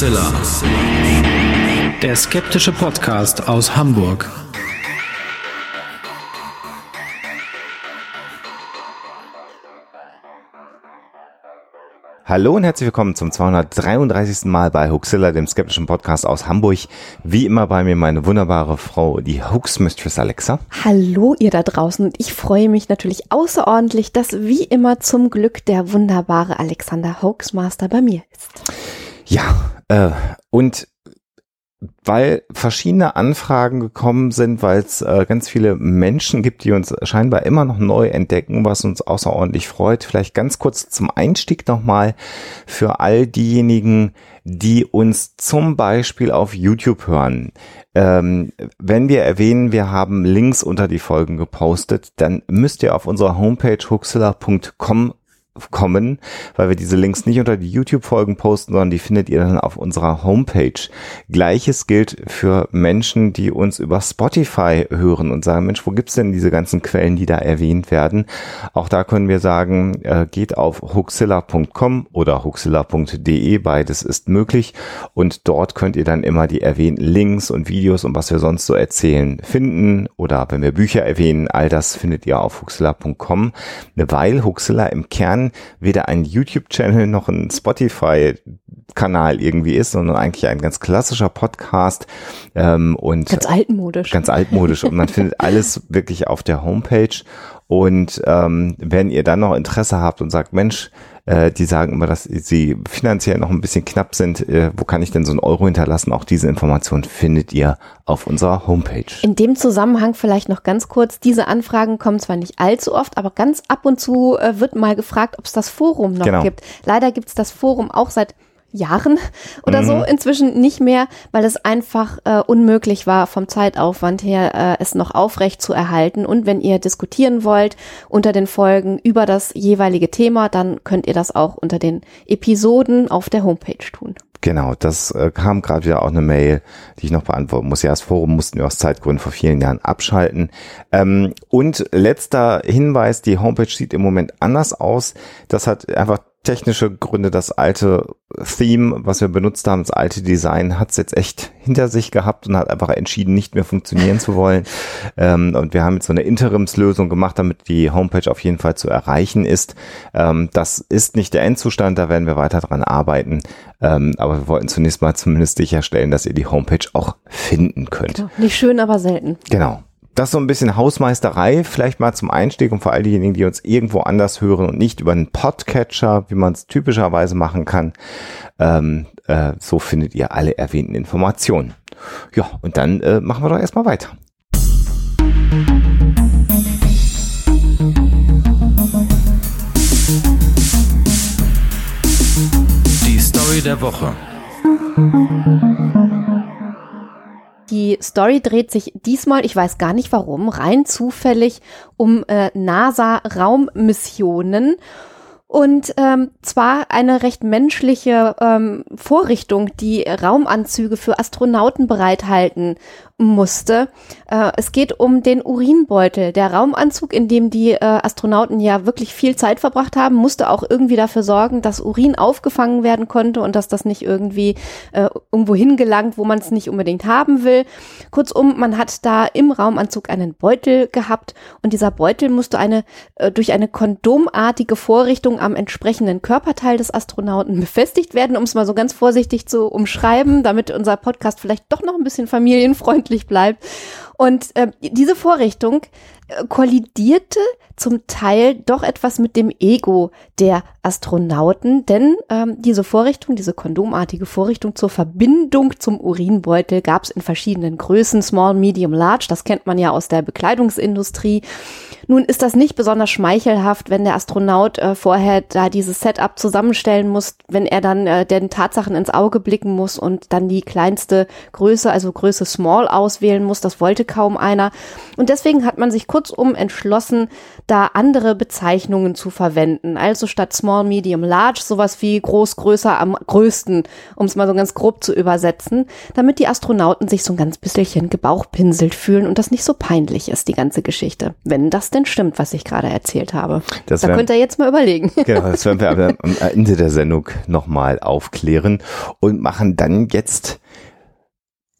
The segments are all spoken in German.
Hoaxilla. Der skeptische Podcast aus Hamburg. Hallo und herzlich willkommen zum 233. Mal bei Hoaxilla, dem skeptischen Podcast aus Hamburg. Wie immer bei mir meine wunderbare Frau, die Hoax Mistress Alexa. Hallo ihr da draußen. Ich freue mich natürlich außerordentlich, dass wie immer zum Glück der wunderbare Alexander Hoaxmaster bei mir ist. Ja, äh, und weil verschiedene Anfragen gekommen sind, weil es äh, ganz viele Menschen gibt, die uns scheinbar immer noch neu entdecken, was uns außerordentlich freut. Vielleicht ganz kurz zum Einstieg nochmal für all diejenigen, die uns zum Beispiel auf YouTube hören. Ähm, wenn wir erwähnen, wir haben Links unter die Folgen gepostet, dann müsst ihr auf unserer Homepage huxilla.com kommen, weil wir diese Links nicht unter die YouTube-Folgen posten, sondern die findet ihr dann auf unserer Homepage. Gleiches gilt für Menschen, die uns über Spotify hören und sagen, Mensch, wo gibt's denn diese ganzen Quellen, die da erwähnt werden? Auch da können wir sagen, äh, geht auf huxilla.com oder huxilla.de, beides ist möglich und dort könnt ihr dann immer die erwähnten Links und Videos und was wir sonst so erzählen finden oder wenn wir Bücher erwähnen, all das findet ihr auf huxilla.com, weil Huxilla im Kern weder ein YouTube-Channel noch ein Spotify-Kanal irgendwie ist, sondern eigentlich ein ganz klassischer Podcast. Ähm, und ganz altmodisch. Ganz altmodisch. und man findet alles wirklich auf der Homepage. Und ähm, wenn ihr dann noch Interesse habt und sagt, Mensch, äh, die sagen immer, dass sie finanziell noch ein bisschen knapp sind. Äh, wo kann ich denn so einen Euro hinterlassen? Auch diese Information findet ihr auf unserer Homepage. In dem Zusammenhang vielleicht noch ganz kurz, diese Anfragen kommen zwar nicht allzu oft, aber ganz ab und zu äh, wird mal gefragt, ob es das Forum noch genau. gibt. Leider gibt es das Forum auch seit Jahren oder mhm. so inzwischen nicht mehr, weil es einfach äh, unmöglich war vom Zeitaufwand her, äh, es noch aufrecht zu erhalten. Und wenn ihr diskutieren wollt unter den Folgen über das jeweilige Thema, dann könnt ihr das auch unter den Episoden auf der Homepage tun. Genau, das äh, kam gerade wieder auch eine Mail, die ich noch beantworten muss. Ja, das Forum mussten wir aus Zeitgründen vor vielen Jahren abschalten. Ähm, und letzter Hinweis, die Homepage sieht im Moment anders aus. Das hat einfach technische Gründe. Das alte Theme, was wir benutzt haben, das alte Design, hat es jetzt echt hinter sich gehabt und hat einfach entschieden, nicht mehr funktionieren zu wollen. Ähm, und wir haben jetzt so eine Interimslösung gemacht, damit die Homepage auf jeden Fall zu erreichen ist. Ähm, das ist nicht der Endzustand, da werden wir weiter dran arbeiten. Ähm, aber wir wollten zunächst mal zumindest sicherstellen, dass ihr die Homepage auch finden könnt. Genau. Nicht schön, aber selten. Genau das so ein bisschen Hausmeisterei, vielleicht mal zum Einstieg und vor all diejenigen, die uns irgendwo anders hören und nicht über einen Podcatcher, wie man es typischerweise machen kann. Ähm, äh, so findet ihr alle erwähnten Informationen. Ja, und dann äh, machen wir doch erstmal weiter. Die Story der Woche. Die Story dreht sich diesmal, ich weiß gar nicht warum, rein zufällig um äh, NASA-Raummissionen. Und ähm, zwar eine recht menschliche ähm, Vorrichtung, die Raumanzüge für Astronauten bereithalten musste. Äh, es geht um den Urinbeutel. Der Raumanzug, in dem die äh, Astronauten ja wirklich viel Zeit verbracht haben, musste auch irgendwie dafür sorgen, dass Urin aufgefangen werden konnte und dass das nicht irgendwie äh, irgendwo hingelangt, wo man es nicht unbedingt haben will. Kurzum, man hat da im Raumanzug einen Beutel gehabt und dieser Beutel musste eine äh, durch eine kondomartige Vorrichtung am entsprechenden Körperteil des Astronauten befestigt werden, um es mal so ganz vorsichtig zu umschreiben, damit unser Podcast vielleicht doch noch ein bisschen familienfreundlich bleibt. Und äh, diese Vorrichtung äh, kollidierte zum Teil doch etwas mit dem Ego der Astronauten, denn ähm, diese Vorrichtung, diese kondomartige Vorrichtung zur Verbindung zum Urinbeutel gab es in verschiedenen Größen, small, medium, large, das kennt man ja aus der Bekleidungsindustrie. Nun ist das nicht besonders schmeichelhaft, wenn der Astronaut äh, vorher da dieses Setup zusammenstellen muss, wenn er dann äh, den Tatsachen ins Auge blicken muss und dann die kleinste Größe, also Größe small auswählen muss, das wollte kaum einer. Und deswegen hat man sich kurz kurzum entschlossen, da andere Bezeichnungen zu verwenden. Also statt small, medium, large sowas wie groß, größer, am größten, um es mal so ganz grob zu übersetzen, damit die Astronauten sich so ein ganz bisschen gebauchpinselt fühlen und das nicht so peinlich ist, die ganze Geschichte. Wenn das stimmt, was ich gerade erzählt habe. Das da wär- könnt ihr jetzt mal überlegen. Genau, das werden wir aber am Ende der Sendung nochmal aufklären und machen dann jetzt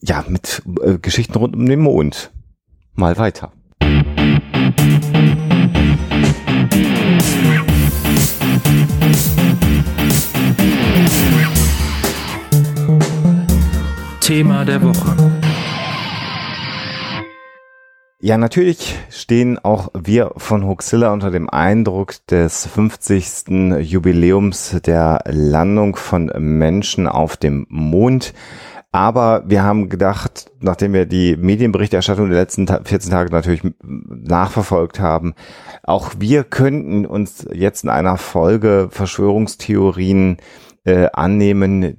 ja mit äh, Geschichten rund um den Mond mal weiter. Thema der Woche. Ja, natürlich stehen auch wir von Huxilla unter dem Eindruck des 50. Jubiläums der Landung von Menschen auf dem Mond. Aber wir haben gedacht, nachdem wir die Medienberichterstattung der letzten Ta- 14 Tage natürlich nachverfolgt haben, auch wir könnten uns jetzt in einer Folge Verschwörungstheorien äh, annehmen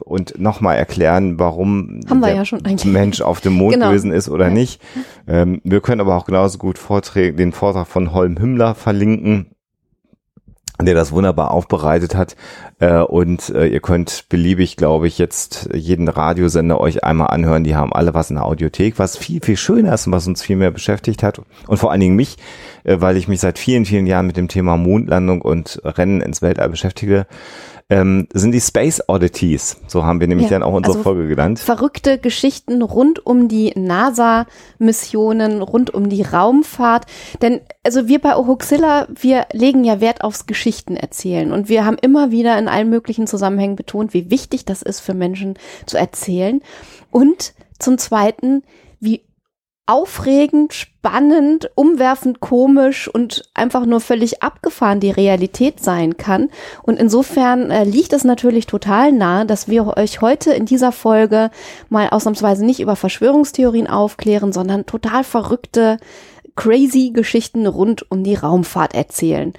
und nochmal erklären, warum der ja. Mensch auf dem Mond Genau. gewesen ist oder nicht. Ähm, wir können aber auch genauso gut Vorträge, den Vortrag von Holm Hümmler verlinken, der das wunderbar aufbereitet hat. Äh, und äh, ihr könnt beliebig, glaube ich, jetzt jeden Radiosender euch einmal anhören. Die haben alle was in der Audiothek, was viel, viel schöner ist und was uns viel mehr beschäftigt hat. Und vor allen Dingen mich, äh, weil ich mich seit vielen, vielen Jahren mit dem Thema Mondlandung und Rennen ins Weltall beschäftige, ähm, sind die Space Oddities. So haben wir nämlich Ja, dann auch unsere also Folge genannt. verrückte Geschichten rund um die NASA-Missionen, rund um die Raumfahrt. Denn also wir bei Ohuxilla, wir legen ja Wert aufs Geschichten erzählen. Und wir haben immer wieder in allen möglichen Zusammenhängen betont, wie wichtig das ist für Menschen zu erzählen. Und zum Zweiten, wie aufregend, spannend, umwerfend, komisch und einfach nur völlig abgefahren die Realität sein kann. Und insofern äh, liegt es natürlich total nahe, dass wir euch heute in dieser Folge mal ausnahmsweise nicht über Verschwörungstheorien aufklären, sondern total verrückte, crazy Geschichten rund um die Raumfahrt erzählen.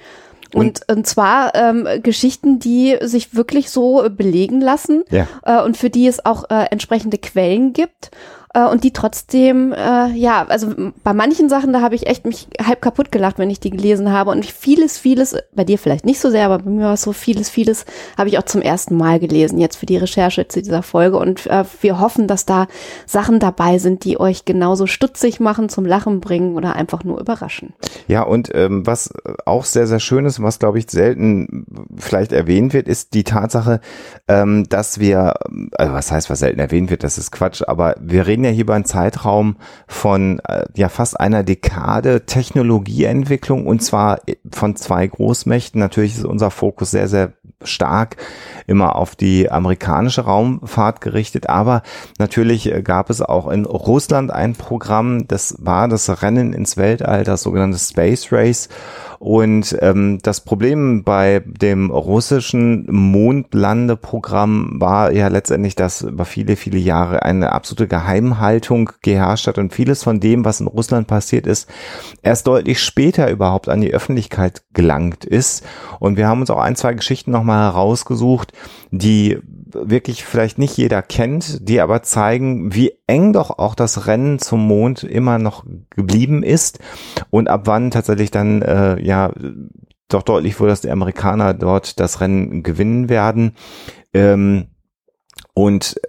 Und, und zwar ähm, Geschichten, die sich wirklich so belegen lassen Ja. äh, und für die es auch äh, entsprechende Quellen gibt äh, und die trotzdem, äh, ja, also bei manchen Sachen, da habe ich echt mich halb kaputt gelacht, wenn ich die gelesen habe und vieles, vieles, bei dir vielleicht nicht so sehr, aber bei mir war es so vieles, vieles habe ich auch zum ersten Mal gelesen, jetzt für die Recherche zu dieser Folge und äh, wir hoffen, dass da Sachen dabei sind, die euch genauso stutzig machen, zum Lachen bringen oder einfach nur überraschen. Ja, und ähm, was auch sehr, sehr schön ist, was glaube ich selten vielleicht erwähnt wird, ist die Tatsache, ähm, dass wir, also was heißt, was selten erwähnt wird, das ist Quatsch, aber wir reden ja hier über einen Zeitraum von äh, ja fast einer Dekade Technologieentwicklung und zwar von zwei Großmächten. Natürlich ist unser Fokus sehr, sehr stark immer auf die amerikanische Raumfahrt gerichtet, aber natürlich äh, gab es auch in Russland ein Programm, das war das Rennen ins Weltall, das sogenannte Space Race. Und ähm, das Problem bei dem russischen Mondlandeprogramm war ja letztendlich, dass über viele, viele Jahre eine absolute Geheimhaltung geherrscht hat und vieles von dem, was in Russland passiert ist, erst deutlich später überhaupt an die Öffentlichkeit gelangt ist. Und wir haben uns auch ein, zwei Geschichten nochmal herausgesucht, die wirklich vielleicht nicht jeder kennt, die aber zeigen, wie eng doch auch das Rennen zum Mond immer noch geblieben ist und ab wann tatsächlich dann äh, ja doch deutlich wurde, dass die Amerikaner dort das Rennen gewinnen werden. Ähm, und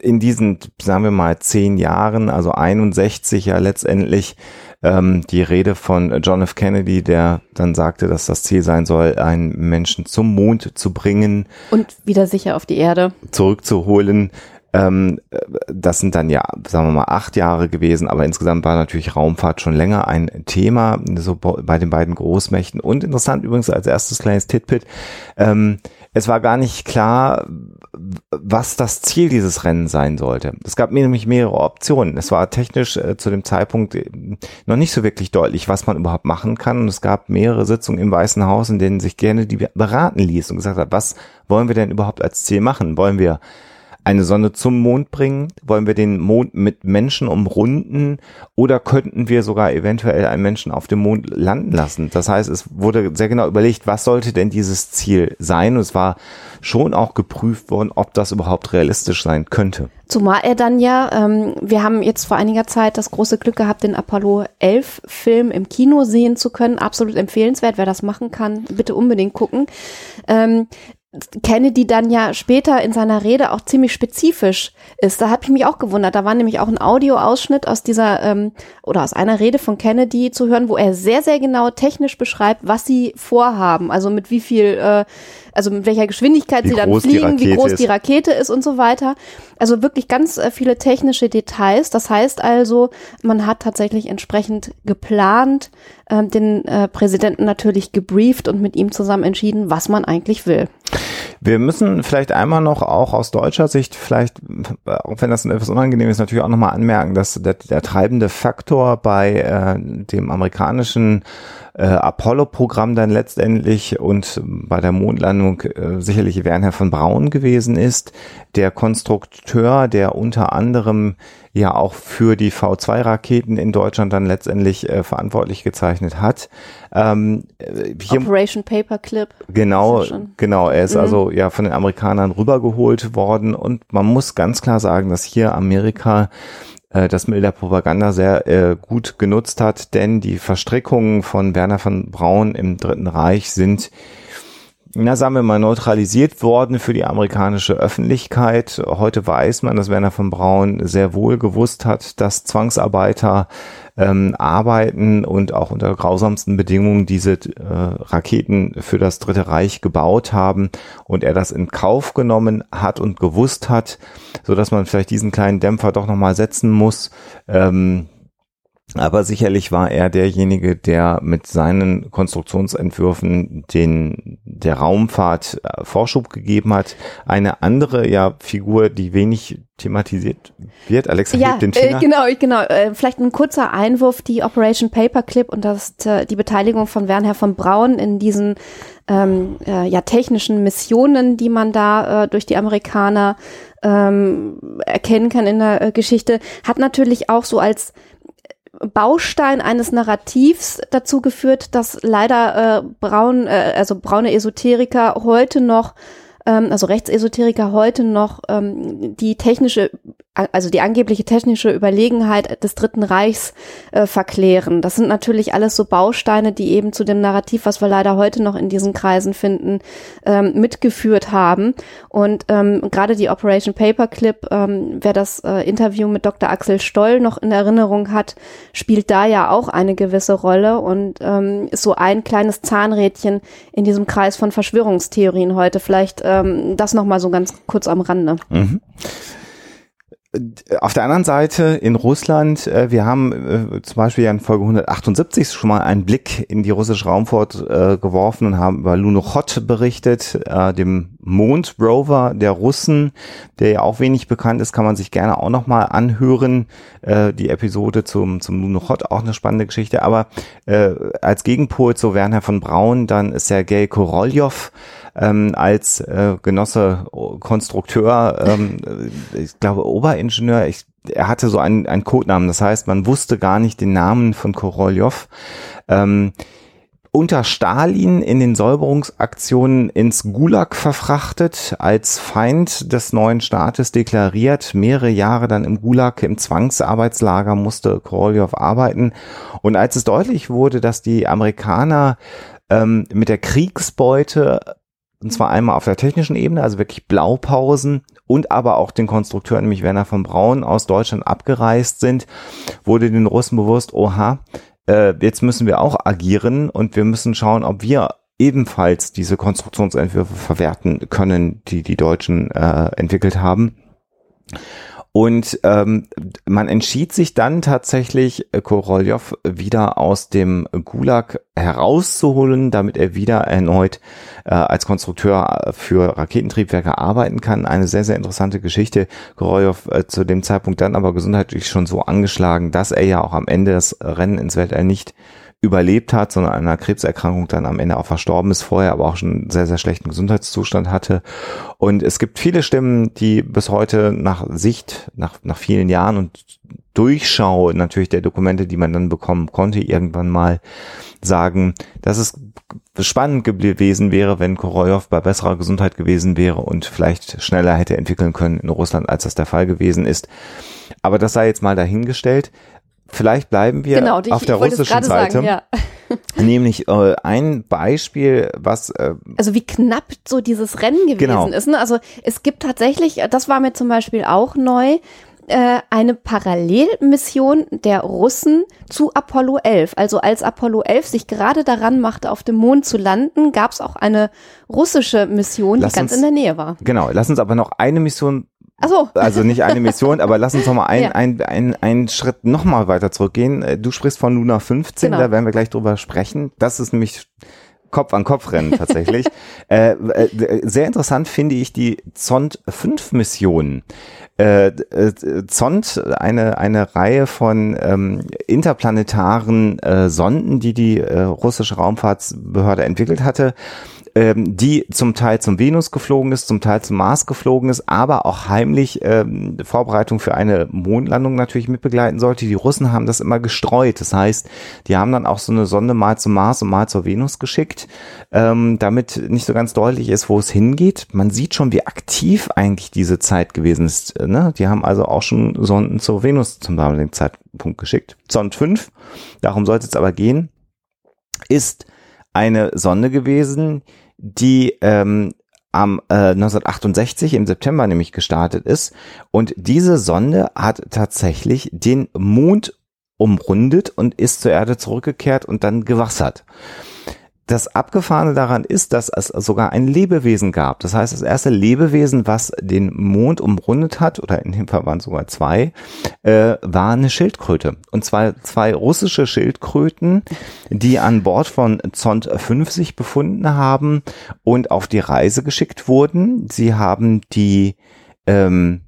in diesen, sagen wir mal, zehn Jahren, also 61 ja letztendlich, ähm, die Rede von John F. Kennedy, der dann sagte, dass das Ziel sein soll, einen Menschen zum Mond zu bringen, Und wieder sicher auf die Erde. zurückzuholen. Ähm, äh, das sind dann ja, sagen wir mal, acht Jahre gewesen, aber insgesamt war natürlich Raumfahrt schon länger ein Thema, so bei den beiden Großmächten. Und interessant übrigens als erstes kleines Titbit, ähm, es war gar nicht klar, was das Ziel dieses Rennens sein sollte. Es gab nämlich mehrere Optionen. Es war technisch äh, zu dem Zeitpunkt äh, noch nicht so wirklich deutlich, was man überhaupt machen kann. Und es gab mehrere Sitzungen im Weißen Haus, in denen sich gerne die beraten ließ und gesagt hat, was wollen wir denn überhaupt als Ziel machen? Wollen wir eine Sonne zum Mond bringen? Wollen wir den Mond mit Menschen umrunden? Oder könnten wir sogar eventuell einen Menschen auf dem Mond landen lassen? Das heißt, es wurde sehr genau überlegt, was sollte denn dieses Ziel sein? Und es war schon auch geprüft worden, ob das überhaupt realistisch sein könnte. Zumal er dann ja, ähm, wir haben jetzt vor einiger Zeit das große Glück gehabt, den Apollo 11 Film im Kino sehen zu können. Absolut empfehlenswert, wer das machen kann, bitte unbedingt gucken. Ähm, Kennedy dann ja später in seiner Rede auch ziemlich spezifisch ist. Da habe ich mich auch gewundert. Da war nämlich auch ein Audioausschnitt aus dieser ähm, oder aus einer Rede von Kennedy zu hören, wo er sehr, sehr genau technisch beschreibt, was sie vorhaben. Also mit wie viel, äh, also mit welcher Geschwindigkeit Wie sie dann fliegen, wie groß ist. die Rakete ist und so weiter. Also wirklich ganz äh, viele technische Details. Das heißt also, man hat tatsächlich entsprechend geplant, äh, den äh, Präsidenten natürlich gebrieft und mit ihm zusammen entschieden, was man eigentlich will. Wir müssen vielleicht einmal noch auch aus deutscher Sicht vielleicht, auch wenn das etwas unangenehm ist, natürlich auch nochmal anmerken, dass der, der treibende Faktor bei äh, dem amerikanischen äh, Apollo-Programm dann letztendlich und bei der Mondlandung äh, sicherlich Werner von Braun gewesen ist, der Konstrukteur, der unter anderem ja auch für die V2-Raketen in Deutschland dann letztendlich äh, verantwortlich gezeichnet hat. Ähm, äh, Operation Paperclip. Genau, ja genau. Er ist Mhm. also ja von den Amerikanern rübergeholt worden und man muss ganz klar sagen, dass hier Amerika äh, das Mittel der Propaganda sehr äh, gut genutzt hat, denn die Verstrickungen von Werner von Braun im Dritten Reich sind na, sagen wir mal, neutralisiert worden für die amerikanische Öffentlichkeit. Heute weiß man, dass Werner von Braun sehr wohl gewusst hat, dass Zwangsarbeiter ähm, arbeiten und auch unter grausamsten Bedingungen diese äh, Raketen für das Dritte Reich gebaut haben und er das in Kauf genommen hat und gewusst hat, so dass man vielleicht diesen kleinen Dämpfer doch nochmal setzen muss. Ähm, aber sicherlich war er derjenige, der mit seinen Konstruktionsentwürfen den, der Raumfahrt äh, Vorschub gegeben hat. Eine andere ja Figur, die wenig thematisiert wird, Alexa Ja, hebt den äh, Finger. genau, genau. Äh, vielleicht ein kurzer Einwurf, die Operation Paperclip und das, äh, die Beteiligung von Werner von Braun in diesen ähm, äh, ja, technischen Missionen, die man da äh, durch die Amerikaner ähm, erkennen kann in der äh, Geschichte, hat natürlich auch so als Baustein eines Narrativs dazu geführt, dass leider äh, braun, äh, also braune Esoteriker heute noch, ähm, also Rechtsesoteriker heute noch ähm, die technische, also die angebliche technische Überlegenheit des Dritten Reichs äh, verklären. Das sind natürlich alles so Bausteine, die eben zu dem Narrativ, was wir leider heute noch in diesen Kreisen finden, ähm, mitgeführt haben. Und ähm, gerade die Operation Paperclip, ähm, wer das äh, Interview mit Dr. Axel Stoll noch in Erinnerung hat, spielt da ja auch eine gewisse Rolle und ähm, ist so ein kleines Zahnrädchen in diesem Kreis von Verschwörungstheorien heute. Vielleicht ähm, das nochmal so ganz kurz am Rande. Mhm. Auf der anderen Seite in Russland, äh, wir haben äh, zum Beispiel ja in Folge 178 schon mal einen Blick in die russische Raumfahrt äh, geworfen und haben über Lunokhod berichtet, äh, dem Mondrover der Russen, der ja auch wenig bekannt ist, kann man sich gerne auch noch mal anhören. Äh, die Episode zum, zum Lunokhod, auch eine spannende Geschichte. Aber äh, als Gegenpol zu Werner von Braun, dann Sergei Korolev, ähm, als äh, Genosse Konstrukteur, ähm, äh, ich glaube Oberingenieur, ich, er hatte so einen, einen Codenamen, das heißt, man wusste gar nicht den Namen von Korolev. Ähm, unter Stalin in den Säuberungsaktionen ins Gulag verfrachtet, als Feind des neuen Staates deklariert, mehrere Jahre dann im Gulag, im Zwangsarbeitslager musste Korolev arbeiten. Und als es deutlich wurde, dass die Amerikaner ähm, mit der Kriegsbeute und zwar einmal auf der technischen Ebene, also wirklich Blaupausen und aber auch den Konstrukteur, nämlich Werner von Braun aus Deutschland abgereist sind, wurde den Russen bewusst, oha, äh, jetzt müssen wir auch agieren und wir müssen schauen, ob wir ebenfalls diese Konstruktionsentwürfe verwerten können, die die Deutschen äh, entwickelt haben. Und ähm, man entschied sich dann tatsächlich, äh, Korolev wieder aus dem Gulag herauszuholen, damit er wieder erneut äh, als Konstrukteur für Raketentriebwerke arbeiten kann. Eine sehr, sehr interessante Geschichte. Korolev äh, zu dem Zeitpunkt dann aber gesundheitlich schon so angeschlagen, dass er ja auch am Ende das Rennen ins Weltall nicht überlebt hat, sondern einer Krebserkrankung dann am Ende auch verstorben ist, vorher aber auch schon einen sehr, sehr schlechten Gesundheitszustand hatte. Und es gibt viele Stimmen, die bis heute nach Sicht, nach, nach vielen Jahren und Durchschau natürlich der Dokumente, die man dann bekommen konnte, irgendwann mal sagen, dass es spannend gewesen wäre, wenn Korolev bei besserer Gesundheit gewesen wäre und vielleicht schneller hätte entwickeln können in Russland, als das der Fall gewesen ist. Aber das sei jetzt mal dahingestellt. Vielleicht bleiben wir genau, die, auf der russischen Seite. Sagen, ja. Nämlich äh, ein Beispiel, was äh, also wie knapp so dieses Rennen gewesen genau. ist. Ne? Also es gibt tatsächlich, das war mir zum Beispiel auch neu, äh, eine Parallelmission der Russen zu Apollo 11. Also als Apollo 11 sich gerade daran machte, auf dem Mond zu landen, gab es auch eine russische Mission, lass die ganz uns, in der Nähe war. Genau, lass uns aber noch eine Mission Ach so. Also nicht eine Mission, aber lass uns noch mal einen ja. ein, ein, ein Schritt noch mal weiter zurückgehen. Du sprichst von Luna 15, genau. da werden wir gleich drüber sprechen. Das ist nämlich Kopf an Kopf rennen tatsächlich. äh, äh, sehr interessant finde ich die Zond 5 Mission. Äh, äh, Zond, eine, eine Reihe von ähm, interplanetaren äh, Sonden, die die äh, russische Raumfahrtsbehörde entwickelt hatte ähm, die zum Teil zum Venus geflogen ist, zum Teil zum Mars geflogen ist, aber auch heimlich ähm, Vorbereitung für eine Mondlandung natürlich mitbegleiten sollte. Die Russen haben das immer gestreut. Das heißt, die haben dann auch so eine Sonde mal zum Mars und mal zur Venus geschickt, ähm, damit nicht so ganz deutlich ist, wo es hingeht. Man sieht schon, wie aktiv eigentlich diese Zeit gewesen ist. Ne? Die haben also auch schon Sonden zur Venus zum damaligen Zeitpunkt geschickt. Sond 5, darum sollte es aber gehen, ist eine Sonde gewesen, die ähm, am äh, 1968 im September nämlich gestartet ist. Und diese Sonde hat tatsächlich den Mond umrundet und ist zur Erde zurückgekehrt und dann gewassert das Abgefahrene daran ist, dass es sogar ein Lebewesen gab. Das heißt, das erste Lebewesen, was den Mond umrundet hat, oder in dem Fall waren sogar zwei, äh, war eine Schildkröte. Und zwar zwei russische Schildkröten, die an Bord von Zond 5 sich befunden haben und auf die Reise geschickt wurden. Sie haben die ähm,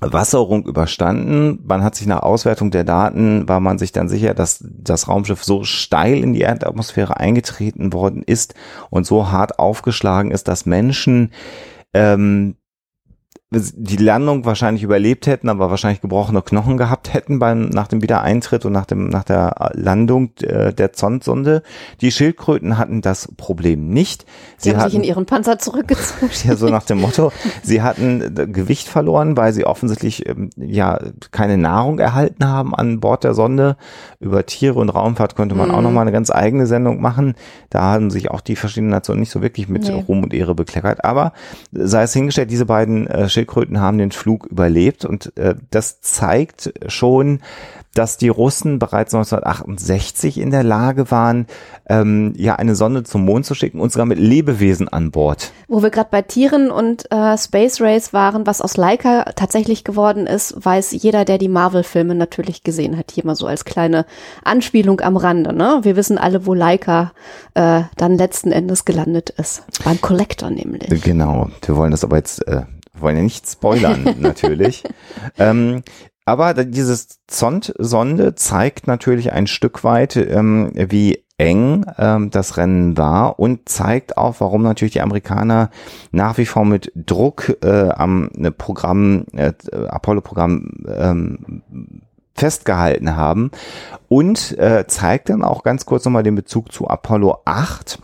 Wasserung überstanden. Man hat sich nach Auswertung der Daten, war man sich dann sicher, dass das Raumschiff so steil in die Erdatmosphäre eingetreten worden ist und so hart aufgeschlagen ist, dass Menschen ähm, die Landung wahrscheinlich überlebt hätten, aber wahrscheinlich gebrochene Knochen gehabt hätten beim nach dem Wiedereintritt und nach dem nach der Landung äh, der Zondsonde. Die Schildkröten hatten das Problem nicht. Sie, sie haben hatten, sich in ihren Panzer zurückgezogen. ja, so nach dem Motto, sie hatten äh, Gewicht verloren, weil sie offensichtlich ähm, ja keine Nahrung erhalten haben an Bord der Sonde. Über Tiere und Raumfahrt könnte man mhm. auch noch mal eine ganz eigene Sendung machen. Da haben sich auch die verschiedenen Nationen nicht so wirklich mit nee. Ruhm und Ehre bekleckert. Aber sei es hingestellt, diese beiden äh, Schildkröten haben den Flug überlebt und äh, das zeigt schon, dass die Russen bereits 1968 in der Lage waren, ähm, ja eine Sonde zum Mond zu schicken und sogar mit Lebewesen an Bord. Wo wir gerade bei Tieren und äh, Space Race waren, was aus Leica tatsächlich geworden ist, weiß jeder, der die Marvel-Filme natürlich gesehen hat, hier mal so als kleine Anspielung am Rande. Ne? Wir wissen alle, wo Leica äh, dann letzten Endes gelandet ist. Beim Collector nämlich. Genau. Wir wollen das aber jetzt äh, wir wollen ja nicht spoilern, natürlich. ähm, aber dieses Zond-Sonde zeigt natürlich ein Stück weit, ähm, wie eng ähm, das Rennen war und zeigt auch, warum natürlich die Amerikaner nach wie vor mit Druck äh, am ne Programm, äh, Apollo-Programm ähm, festgehalten haben und äh, zeigt dann auch ganz kurz nochmal den Bezug zu Apollo 8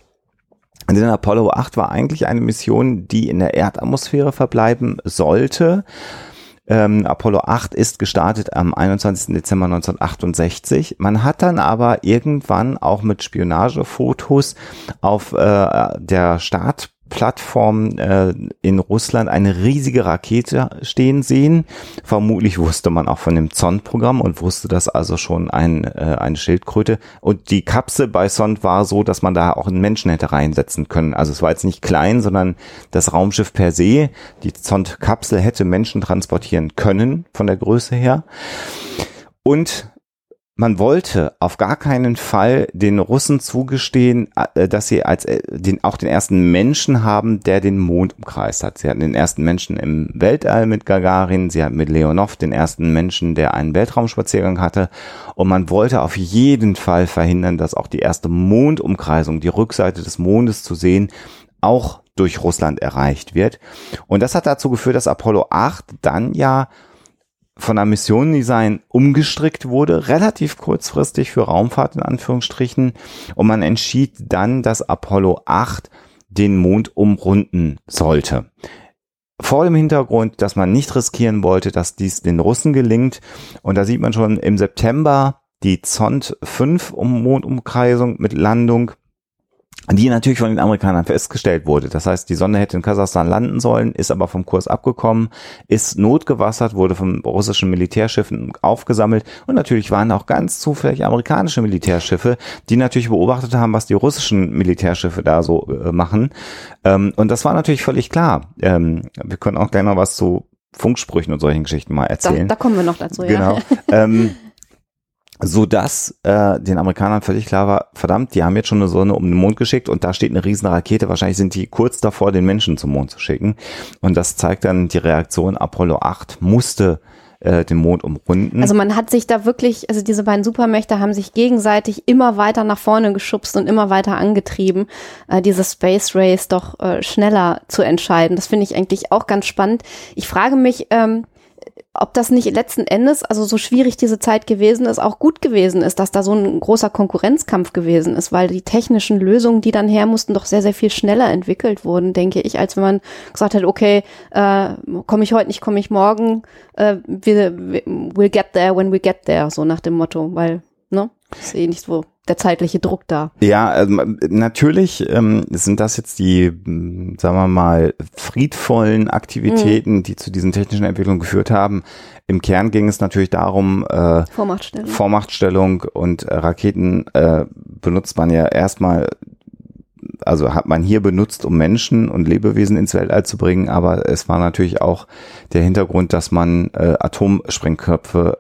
denn Apollo 8 war eigentlich eine Mission, die in der Erdatmosphäre verbleiben sollte. Ähm, Apollo 8 ist gestartet am 21. Dezember 1968. Man hat dann aber irgendwann auch mit Spionagefotos auf äh, der Start Plattform äh, in Russland eine riesige Rakete stehen sehen. Vermutlich wusste man auch von dem Zond-Programm und wusste das also schon ein, äh, eine Schildkröte. Und die Kapsel bei Zond war so, dass man da auch einen Menschen hätte reinsetzen können. Also es war jetzt nicht klein, sondern das Raumschiff per se, die Zond-Kapsel hätte Menschen transportieren können von der Größe her. Und man wollte auf gar keinen Fall den Russen zugestehen, äh, dass sie als äh, den, auch den ersten Menschen haben, der den Mond umkreist hat. Sie hatten den ersten Menschen im Weltall mit Gagarin, sie hatten mit Leonov den ersten Menschen, der einen Weltraumspaziergang hatte. Und man wollte auf jeden Fall verhindern, dass auch die erste Mondumkreisung, die Rückseite des Mondes zu sehen, auch durch Russland erreicht wird. Und das hat dazu geführt, dass Apollo 8 dann ja von der Missionendesign umgestrickt wurde, relativ kurzfristig für Raumfahrt in Anführungsstrichen. Und man entschied dann, dass Apollo 8 den Mond umrunden sollte. Vor dem Hintergrund, dass man nicht riskieren wollte, dass dies den Russen gelingt. Und da sieht man schon im September die Zond 5 um Mondumkreisung mit Landung die natürlich von den Amerikanern festgestellt wurde. Das heißt, die Sonne hätte in Kasachstan landen sollen, ist aber vom Kurs abgekommen, ist notgewassert, wurde von russischen Militärschiffen aufgesammelt und natürlich waren auch ganz zufällig amerikanische Militärschiffe, die natürlich beobachtet haben, was die russischen Militärschiffe da so äh, machen. Ähm, und das war natürlich völlig klar. Ähm, wir können auch gleich noch was zu Funksprüchen und solchen Geschichten mal erzählen. Da, da kommen wir noch dazu, genau. ja. Ähm, so dass äh, den Amerikanern völlig klar war, verdammt, die haben jetzt schon eine Sonne um den Mond geschickt und da steht eine riesen Rakete, wahrscheinlich sind die kurz davor, den Menschen zum Mond zu schicken. Und das zeigt dann die Reaktion, Apollo 8 musste äh, den Mond umrunden. Also man hat sich da wirklich, also diese beiden Supermächte haben sich gegenseitig immer weiter nach vorne geschubst und immer weiter angetrieben, äh, diese Space Race doch äh, schneller zu entscheiden. Das finde ich eigentlich auch ganz spannend. Ich frage mich, ähm, ob das nicht letzten Endes, also so schwierig diese Zeit gewesen ist, auch gut gewesen ist, dass da so ein großer Konkurrenzkampf gewesen ist, weil die technischen Lösungen, die dann her mussten, doch sehr, sehr viel schneller entwickelt wurden, denke ich, als wenn man gesagt hat, okay, äh, komme ich heute nicht, komme ich morgen, äh, wir, we'll get there when we get there, so nach dem Motto, weil, ne, ist eh nicht so der zeitliche Druck da. Ja, also natürlich ähm, sind das jetzt die, sagen wir mal, friedvollen Aktivitäten, mhm. die zu diesen technischen Entwicklungen geführt haben. Im Kern ging es natürlich darum, äh, Vormachtstellung. Vormachtstellung und äh, Raketen äh, benutzt man ja erstmal also hat man hier benutzt, um Menschen und Lebewesen ins Weltall zu bringen, aber es war natürlich auch der Hintergrund, dass man äh, Atomsprengköpfe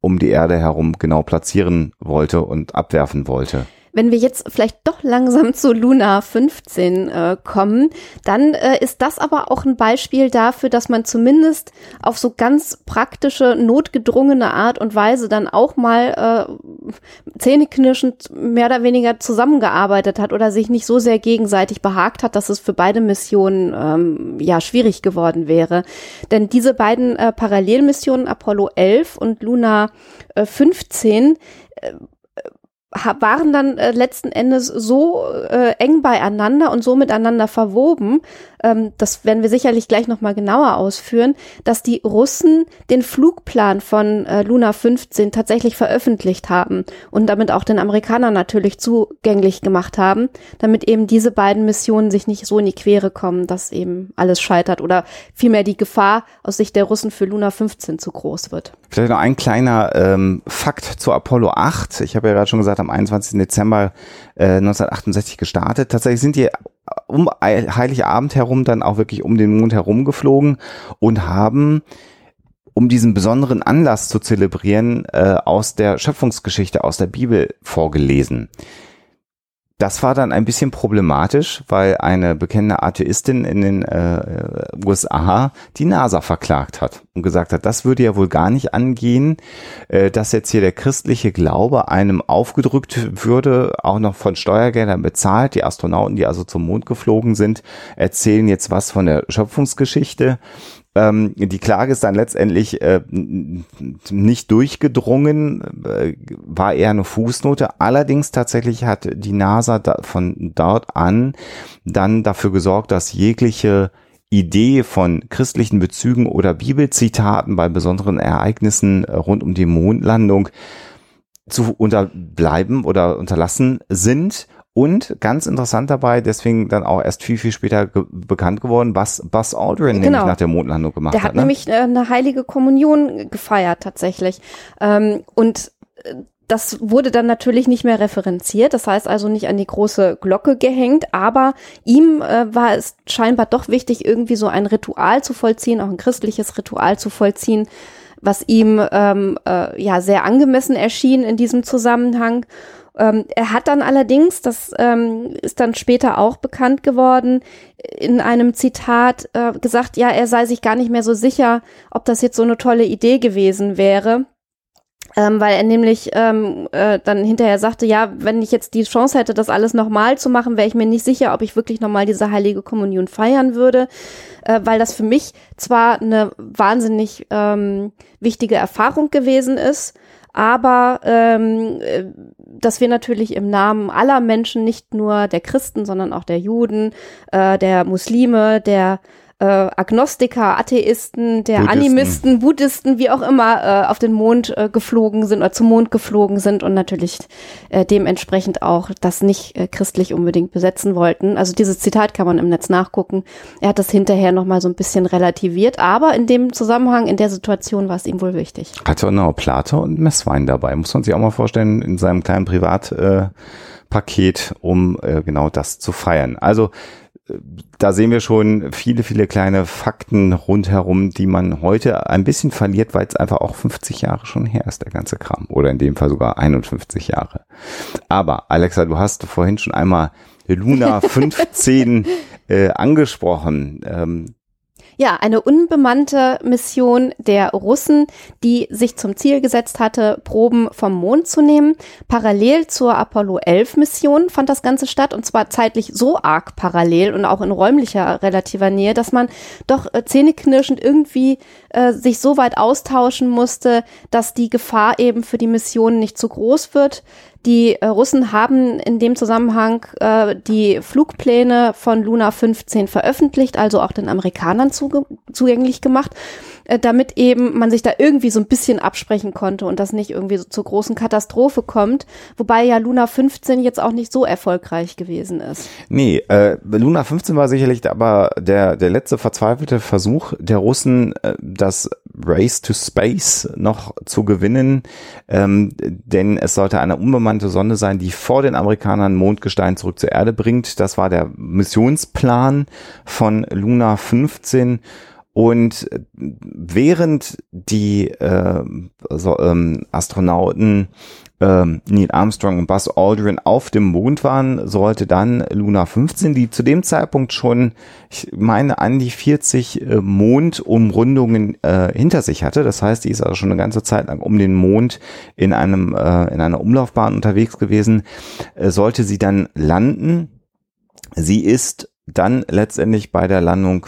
um die Erde herum genau platzieren wollte und abwerfen wollte. Wenn wir jetzt vielleicht doch langsam zu Luna 15 äh, kommen, dann äh, ist das aber auch ein Beispiel dafür, dass man zumindest auf so ganz praktische, notgedrungene Art und Weise dann auch mal äh, zähneknirschend mehr oder weniger zusammengearbeitet hat oder sich nicht so sehr gegenseitig behagt hat, dass es für beide Missionen ähm, ja schwierig geworden wäre. Denn diese beiden äh, Parallelmissionen Apollo 11 und Luna äh, 15 äh, waren dann äh, letzten Endes so äh, eng beieinander und so miteinander verwoben, ähm, das werden wir sicherlich gleich nochmal genauer ausführen, dass die Russen den Flugplan von äh, Luna 15 tatsächlich veröffentlicht haben und damit auch den Amerikanern natürlich zugänglich gemacht haben, damit eben diese beiden Missionen sich nicht so in die Quere kommen, dass eben alles scheitert oder vielmehr die Gefahr aus Sicht der Russen für Luna 15 zu groß wird. Vielleicht noch ein kleiner ähm, Fakt zu Apollo 8. Ich habe ja gerade schon gesagt, am 21. Dezember äh, 1968 gestartet. Tatsächlich sind die um Heiligabend herum dann auch wirklich um den Mond herum geflogen und haben um diesen besonderen Anlass zu zelebrieren, äh, aus der Schöpfungsgeschichte, aus der Bibel vorgelesen. Das war dann ein bisschen problematisch, weil eine bekennende Atheistin in den äh, USA die NASA verklagt hat und gesagt hat, das würde ja wohl gar nicht angehen, äh, dass jetzt hier der christliche Glaube einem aufgedrückt würde, auch noch von Steuergeldern bezahlt. Die Astronauten, die also zum Mond geflogen sind, erzählen jetzt was von der Schöpfungsgeschichte. Ähm, die Klage ist dann letztendlich äh, nicht durchgedrungen, äh, war eher eine Fußnote. Allerdings tatsächlich hat die NASA da, von dort an dann dafür gesorgt, dass jegliche Idee von christlichen Bezügen oder Bibelzitaten bei besonderen Ereignissen rund um die Mondlandung zu unterbleiben oder unterlassen sind und ganz interessant dabei, deswegen dann auch erst viel, viel später ge bekannt geworden, was Buzz Aldrin genau. nämlich nach der Mondlandung gemacht hat. Der hat, ne? nämlich äh, eine heilige Kommunion gefeiert tatsächlich. Ähm, und äh, das wurde dann natürlich nicht mehr referenziert, das heißt also nicht an die große Glocke gehängt, aber ihm äh, war es scheinbar doch wichtig, irgendwie so ein Ritual zu vollziehen, auch ein christliches Ritual zu vollziehen, was ihm ähm, äh, ja sehr angemessen erschien in diesem Zusammenhang. Ähm, er hat dann allerdings, das ähm, ist dann später auch bekannt geworden, in einem Zitat äh, gesagt, ja, er sei sich gar nicht mehr so sicher, ob das jetzt so eine tolle Idee gewesen wäre. Ähm, weil er nämlich ähm, äh, dann hinterher sagte, ja, wenn ich jetzt die Chance hätte, das alles nochmal zu machen, wäre ich mir nicht sicher, ob ich wirklich nochmal diese heilige Kommunion feiern würde, äh, weil das für mich zwar eine wahnsinnig ähm, wichtige Erfahrung gewesen ist, aber ähm, äh, dass wir natürlich im Namen aller Menschen, nicht nur der Christen, sondern auch der Juden, äh, der Muslime, der äh, Agnostiker, Atheisten, der Buddhisten. Animisten, Buddhisten, wie auch immer, äh, auf den Mond äh, geflogen sind oder zum Mond geflogen sind und natürlich äh, dementsprechend auch das nicht äh, christlich unbedingt besetzen wollten. Also dieses Zitat kann man im Netz nachgucken. Er hat das hinterher nochmal so ein bisschen relativiert, aber in dem Zusammenhang, in der Situation war es ihm wohl wichtig. Hatte auch noch Plato und Messwein dabei, muss man sich auch mal vorstellen, in seinem kleinen Privat- äh, Paket, um äh, genau das zu feiern. Also da sehen wir schon viele, viele kleine Fakten rundherum, die man heute ein bisschen verliert, weil es einfach auch 50 Jahre schon her ist, der ganze Kram. Oder in dem Fall sogar 51 Jahre. Aber Alexa, du hast vorhin schon einmal Luna 15 äh, angesprochen. Ähm, ja, eine unbemannte Mission der Russen, die sich zum Ziel gesetzt hatte, Proben vom Mond zu nehmen. Parallel zur Apollo 11 Mission fand das Ganze statt und zwar zeitlich so arg parallel und auch in räumlicher relativer Nähe, dass man doch äh, zähneknirschend irgendwie äh, sich so weit austauschen musste, dass die Gefahr eben für die Mission nicht zu groß wird. Die äh, Russen haben in dem Zusammenhang äh, die Flugpläne von Luna 15 veröffentlicht, also auch den Amerikanern zugänglich gemacht, äh, damit eben man sich da irgendwie so ein bisschen absprechen konnte und das nicht irgendwie so zur großen Katastrophe kommt. Wobei ja Luna 15 jetzt auch nicht so erfolgreich gewesen ist. Nee, äh, Luna 15 war sicherlich aber der, der letzte verzweifelte Versuch der Russen, äh, das Race to Space noch zu gewinnen, ähm, denn es sollte eine unbemannte Sonde sein, die vor den Amerikanern Mondgestein zurück zur Erde bringt. Das war der Missionsplan von Luna 15. Und während die äh, so, ähm, Astronauten ähm, Neil Armstrong und Buzz Aldrin auf dem Mond waren, sollte dann Luna 15, die zu dem Zeitpunkt schon, ich meine, an die 40 äh, Mondumrundungen äh, hinter sich hatte. Das heißt, die ist also schon eine ganze Zeit lang um den Mond in einem äh, in einer Umlaufbahn unterwegs gewesen. Äh, sollte sie dann landen? Sie ist dann letztendlich bei der Landung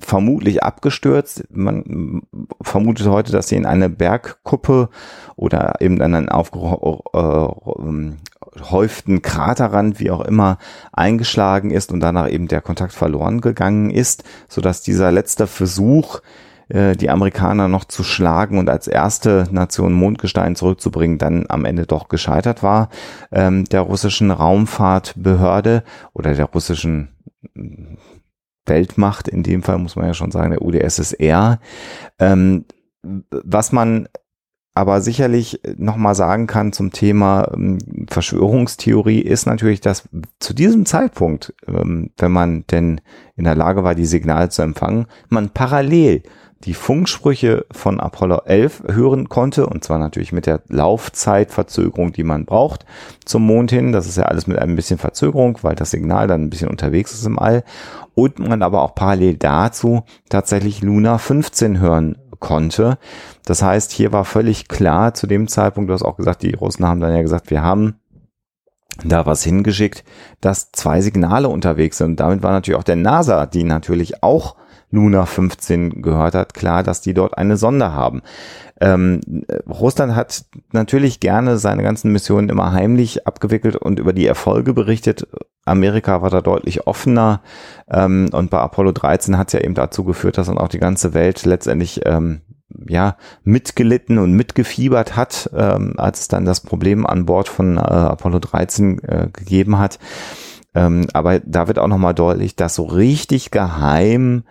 vermutlich abgestürzt. Man vermutet heute, dass sie in eine Bergkuppe oder eben an einen aufgehäuften Kraterrand, wie auch immer, eingeschlagen ist und danach eben der Kontakt verloren gegangen ist, sodass dieser letzte Versuch, äh, die Amerikaner noch zu schlagen und als erste Nation Mondgestein zurückzubringen, dann am Ende doch gescheitert war, ähm, der russischen Raumfahrtbehörde oder der russischen Weltmacht, in dem Fall muss man ja schon sagen, der UdSSR. Ähm, was man aber sicherlich nochmal sagen kann zum Thema ähm, Verschwörungstheorie ist natürlich, dass zu diesem Zeitpunkt, ähm, wenn man denn in der Lage war, die Signale zu empfangen, man parallel die Funksprüche von Apollo 11 hören konnte, und zwar natürlich mit der Laufzeitverzögerung, die man braucht zum Mond hin. Das ist ja alles mit ein bisschen Verzögerung, weil das Signal dann ein bisschen unterwegs ist im All. Und man aber auch parallel dazu tatsächlich Luna 15 hören konnte. Das heißt, hier war völlig klar zu dem Zeitpunkt, du hast auch gesagt, die Russen haben dann ja gesagt, wir haben da was hingeschickt, dass zwei Signale unterwegs sind. Damit war natürlich auch der NASA, die natürlich auch Luna 15 gehört hat, klar, dass die dort eine Sonde haben. Ähm, Russland hat natürlich gerne seine ganzen Missionen immer heimlich abgewickelt und über die Erfolge berichtet. Amerika war da deutlich offener ähm, und bei Apollo 13 hat es ja eben dazu geführt, dass dann auch die ganze Welt letztendlich ähm, ja mitgelitten und mitgefiebert hat, ähm, als es dann das Problem an Bord von äh, Apollo 13 äh, gegeben hat. Ähm, aber da wird auch nochmal deutlich, dass so richtig geheim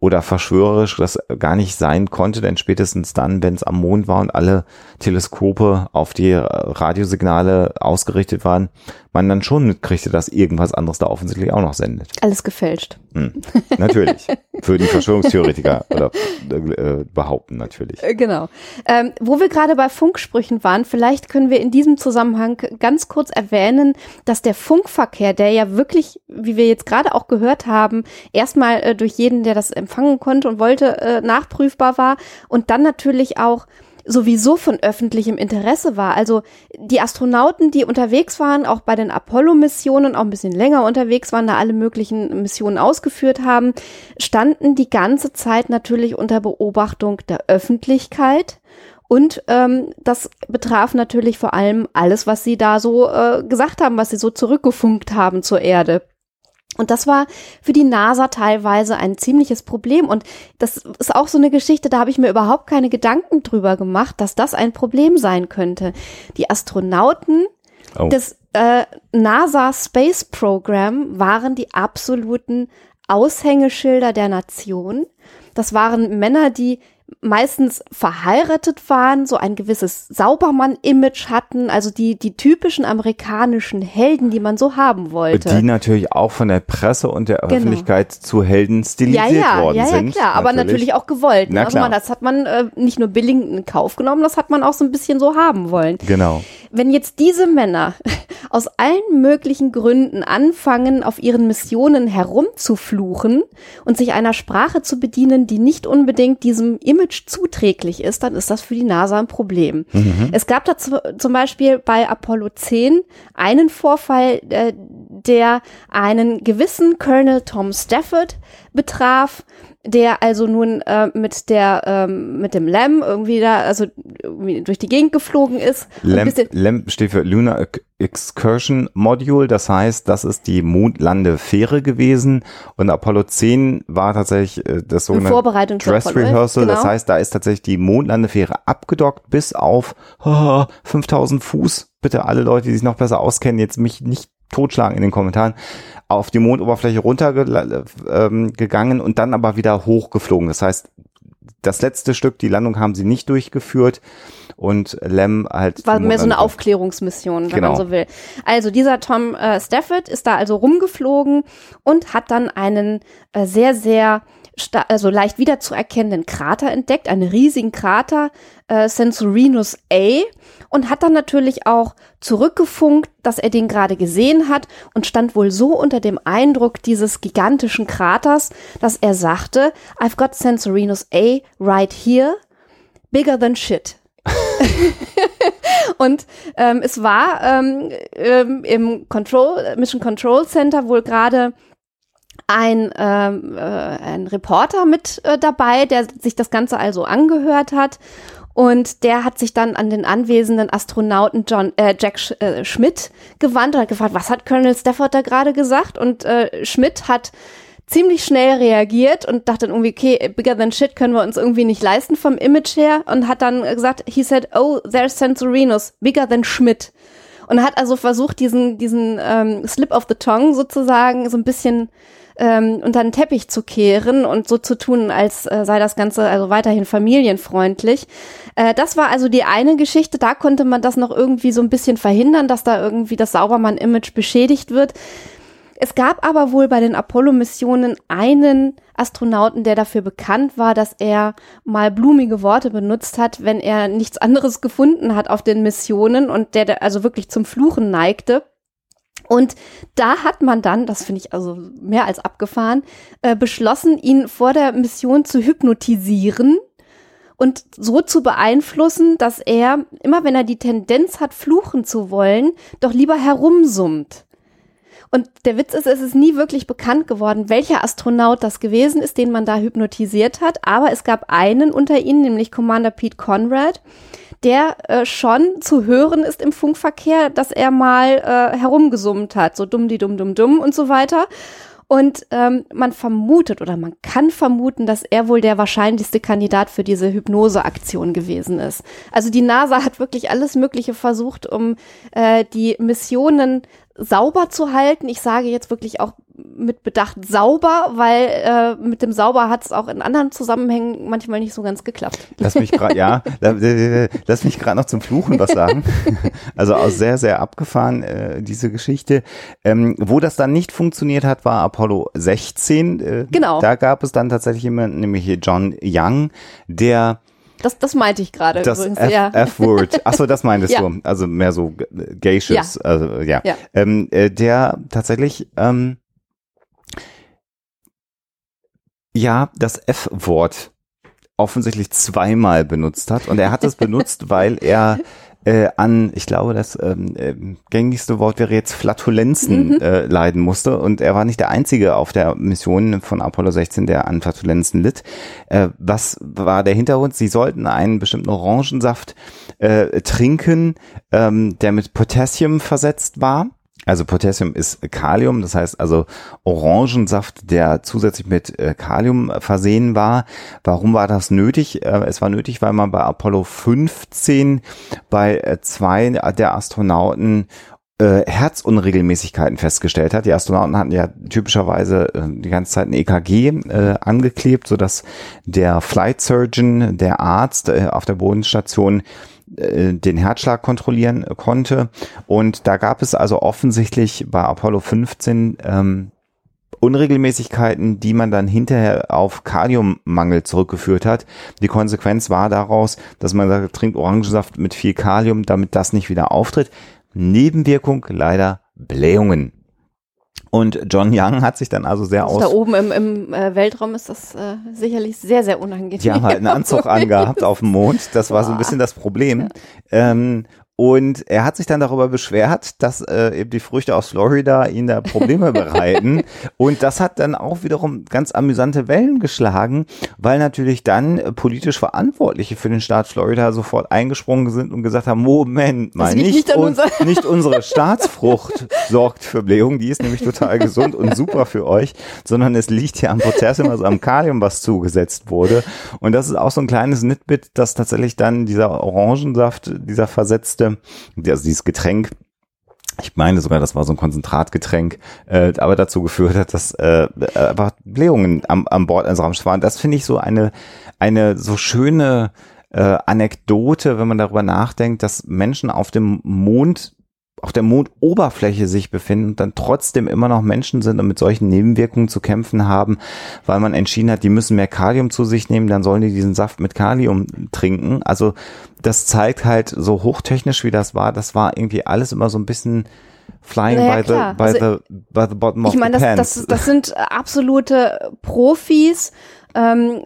oder verschwörerisch das gar nicht sein konnte, denn spätestens dann, wenn es am Mond war und alle Teleskope auf die Radiosignale ausgerichtet waren, man dann schon mitkriegte, dass irgendwas anderes da offensichtlich auch noch sendet. Alles gefälscht. Hm, natürlich. Für die Verschwörungstheoretiker oder äh, behaupten natürlich. Äh, Genau. Ähm, wo wir gerade bei Funksprüchen waren, vielleicht können wir in diesem Zusammenhang ganz kurz erwähnen, dass der Funkverkehr, der ja wirklich, wie wir jetzt gerade auch gehört haben, erstmal äh, durch jeden, der das empfangen konnte und wollte, äh, nachprüfbar war und dann natürlich auch sowieso von öffentlichem Interesse war. Also die Astronauten, die unterwegs waren, auch bei den Apollo-Missionen, auch ein bisschen länger unterwegs waren, da alle möglichen Missionen ausgeführt haben, standen die ganze Zeit natürlich unter Beobachtung der Öffentlichkeit. Und ähm, das betraf natürlich vor allem alles, was sie da so äh, gesagt haben, was sie so zurückgefunkt haben zur Erde. Und das war für die NASA teilweise ein ziemliches Problem. Und das ist auch so eine Geschichte, da habe ich mir überhaupt keine Gedanken drüber gemacht, dass das ein Problem sein könnte. Die Astronauten Oh. des äh, NASA Space Program waren die absoluten Aushängeschilder der Nation. Das waren Männer, die meistens verheiratet waren, so ein gewisses Saubermann-Image hatten, also die, die typischen amerikanischen Helden, die man so haben wollte. Die natürlich auch von der Presse und der Öffentlichkeit zu Helden ja, stilisiert ja, worden ja, ja, sind. klar, aber natürlich auch gewollt. Na Ne? Also klar. man, das hat man äh, nicht nur billigend in Kauf genommen, das hat man auch so ein bisschen so haben wollen. Genau. Wenn jetzt diese Männer aus allen möglichen Gründen anfangen, auf ihren Missionen herumzufluchen und sich einer Sprache zu bedienen, die nicht unbedingt diesem Image zuträglich ist, dann ist das für die NASA ein Problem. Es gab da zu, zum Beispiel bei Apollo 10 einen Vorfall, äh, der einen gewissen Colonel Tom Stafford betraf, der also nun äh, mit der ähm, mit dem Lamb irgendwie da also irgendwie durch die Gegend geflogen ist bisschen LAMP steht für Lunar Ex- Excursion Module, das heißt, das ist die Mondlandefähre gewesen und Apollo 10 war tatsächlich äh, das sogenannte Vorbereitung Dress Apollo 11, Rehearsal, das genau. heißt, da ist tatsächlich die Mondlandefähre abgedockt bis auf oh, 5000 Fuß. Bitte alle Leute, die sich noch besser auskennen, jetzt mich nicht totschlagen in den Kommentaren, auf die Mondoberfläche runtergegangen ähm, und dann aber wieder hochgeflogen. Das heißt, das letzte Stück, die Landung haben sie nicht durchgeführt und Lem halt. war mehr so eine. Aufklärungsmission, wenn Genau. man so will. Also dieser Tom äh, Stafford ist da also rumgeflogen und hat dann einen äh, sehr, sehr also leicht wiederzuerkennenden Krater entdeckt, einen riesigen Krater, äh, Censorinus A, und hat dann natürlich auch zurückgefunkt, dass er den gerade gesehen hat und stand wohl so unter dem Eindruck dieses gigantischen Kraters, dass er sagte, I've got Censorinus A right here, bigger than shit. Und ähm, es war ähm, ähm, im Control, Mission Control Center wohl gerade ein, ähm, äh, ein Reporter mit äh, dabei, der sich das Ganze also angehört hat. Und der hat sich dann an den anwesenden Astronauten John, äh, Jack Sch äh, Schmidt gewandt und hat gefragt, was hat Colonel Stafford da gerade gesagt? Und äh, Schmidt hat ziemlich schnell reagiert und dachte dann irgendwie, okay, bigger than shit können wir uns irgendwie nicht leisten vom Image her und hat dann gesagt, he said, oh, there's Censorinus, bigger than Schmidt. Und hat also versucht, diesen, diesen ähm, Slip of the Tongue sozusagen so ein bisschen ähm, unter den Teppich zu kehren und so zu tun, als äh, sei das Ganze also weiterhin familienfreundlich. Äh, das war also die eine Geschichte, da konnte man das noch irgendwie so ein bisschen verhindern, dass da irgendwie das Saubermann-Image beschädigt wird. Es gab aber wohl bei den Apollo-Missionen einen Astronauten, der dafür bekannt war, dass er mal blumige Worte benutzt hat, wenn er nichts anderes gefunden hat auf den Missionen und der also wirklich zum Fluchen neigte. Und da hat man dann, das finde ich also mehr als abgefahren, äh, beschlossen, ihn vor der Mission zu hypnotisieren und so zu beeinflussen, dass er, immer wenn er die Tendenz hat, fluchen zu wollen, doch lieber herumsummt. Und der Witz ist, es ist nie wirklich bekannt geworden, welcher Astronaut das gewesen ist, den man da hypnotisiert hat. Aber es gab einen unter ihnen, nämlich Commander Pete Conrad, der äh, schon zu hören ist im Funkverkehr, dass er mal äh, herumgesummt hat, so dumm die dumm dumm dumm und so weiter. Und ähm, man vermutet oder man kann vermuten, dass er wohl der wahrscheinlichste Kandidat für diese Hypnoseaktion gewesen ist. Also die NASA hat wirklich alles Mögliche versucht, um äh, die Missionen sauber zu halten. Ich sage jetzt wirklich auch mit Bedacht sauber, weil äh, mit dem sauber hat es auch in anderen Zusammenhängen manchmal nicht so ganz geklappt. Lass mich gerade, ja, lass mich gerade noch zum Fluchen was sagen. Also auch sehr, sehr abgefahren, äh, diese Geschichte. Ähm, wo das dann nicht funktioniert hat, war Apollo 16. Äh, genau. Da gab es dann tatsächlich jemanden, nämlich John Young, der das, das meinte ich gerade das übrigens. F, ja. F-Word. Achso, das meintest Ja. du. Also mehr so Geishes. Ja. Also, ja. Ja. Ähm, äh, der tatsächlich ähm, ja das F-Wort offensichtlich zweimal benutzt hat. Und er hat es benutzt, weil er äh, an, ich glaube, das ähm, äh, gängigste Wort wäre jetzt Flatulenzen äh, leiden musste. Und er war nicht der Einzige auf der Mission von Apollo 16, der an Flatulenzen litt. Äh, was war der Hintergrund? Sie sollten einen bestimmten Orangensaft äh, trinken, ähm, der mit Potassium versetzt war. Also Potassium ist Kalium, das heißt also Orangensaft, der zusätzlich mit äh, Kalium versehen war. Warum war das nötig? Äh, es war nötig, weil man bei Apollo 15 bei äh, zwei der Astronauten Herzunregelmäßigkeiten festgestellt hat. Die Astronauten hatten ja typischerweise die ganze Zeit ein EKG äh, angeklebt, sodass der Flight Surgeon, der Arzt äh, auf der Bodenstation äh, den Herzschlag kontrollieren konnte. Und da gab es also offensichtlich bei Apollo 15 ähm, Unregelmäßigkeiten, die man dann hinterher auf Kaliummangel zurückgeführt hat. Die Konsequenz war daraus, dass man sagt, trinkt Orangensaft mit viel Kalium, damit das nicht wieder auftritt. Nebenwirkung leider Blähungen. Und John Young hat sich dann also sehr Also aus da oben im, im äh, Weltraum ist das äh, sicherlich sehr, sehr unangenehm. Die haben halt einen Anzug angehabt auf dem Mond. Das war so ein bisschen das Problem. Ähm, und er hat sich dann darüber beschwert, dass äh, eben die Früchte aus Florida ihn da Probleme bereiten. Und das hat dann auch wiederum ganz amüsante Wellen geschlagen, weil natürlich dann äh, politisch Verantwortliche für den Staat Florida sofort eingesprungen sind und gesagt haben, Moment mal, nicht, nicht un nicht unsere Staatsfrucht sorgt für Blähung, die ist nämlich total gesund und super für euch, sondern es liegt hier am Potassium, also am Kalium, was zugesetzt wurde. Und das ist auch so ein kleines Nitbit, dass tatsächlich dann dieser Orangensaft, dieser versetzte, also dieses Getränk, ich meine sogar, das war so ein Konzentratgetränk, äh, aber dazu geführt hat, dass äh, einfach Blähungen am, am Bord eines Raumschiffs waren. Das finde ich so eine, eine so schöne äh, Anekdote, wenn man darüber nachdenkt, dass Menschen auf dem Mond auf der Mondoberfläche sich befinden und dann trotzdem immer noch Menschen sind und mit solchen Nebenwirkungen zu kämpfen haben, weil man entschieden hat, die müssen mehr Kalium zu sich nehmen, dann sollen die diesen Saft mit Kalium trinken. Also das zeigt halt so hochtechnisch wie das war, das war irgendwie alles immer so ein bisschen flying Naja, by, the, by, Also the, by the bottom of ich meine, the das, pants. das, das sind absolute Profis. Ähm,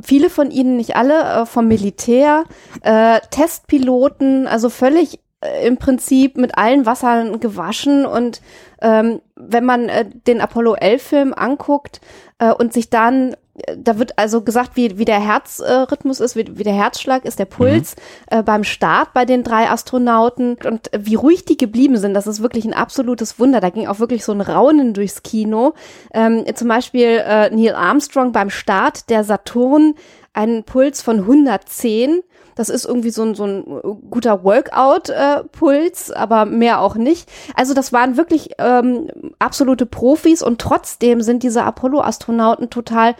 viele von ihnen, nicht alle, äh, vom Militär, äh, Testpiloten, also völlig im Prinzip mit allen Wassern gewaschen. Und ähm, wenn man äh, den Apollo 11-Film anguckt äh, und sich dann äh, da wird also gesagt, wie, wie der Herzrhythmus ist, wie, wie der Herzschlag ist, der Puls äh, beim Start bei den drei Astronauten und wie ruhig die geblieben sind. Das ist wirklich ein absolutes Wunder. Da ging auch wirklich so ein Raunen durchs Kino. Ähm, zum Beispiel äh, Neil Armstrong beim Start der Saturn einen Puls von 110. Das ist irgendwie so ein, so ein guter Workout-Puls, aber mehr auch nicht. Also das waren wirklich ähm, absolute Profis und trotzdem sind diese Apollo-Astronauten total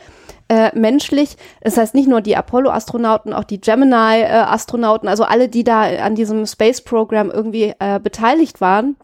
äh, menschlich. Das heißt nicht nur die Apollo-Astronauten, auch die Gemini-Astronauten, also alle, die da an diesem Space-Programm irgendwie äh, beteiligt waren.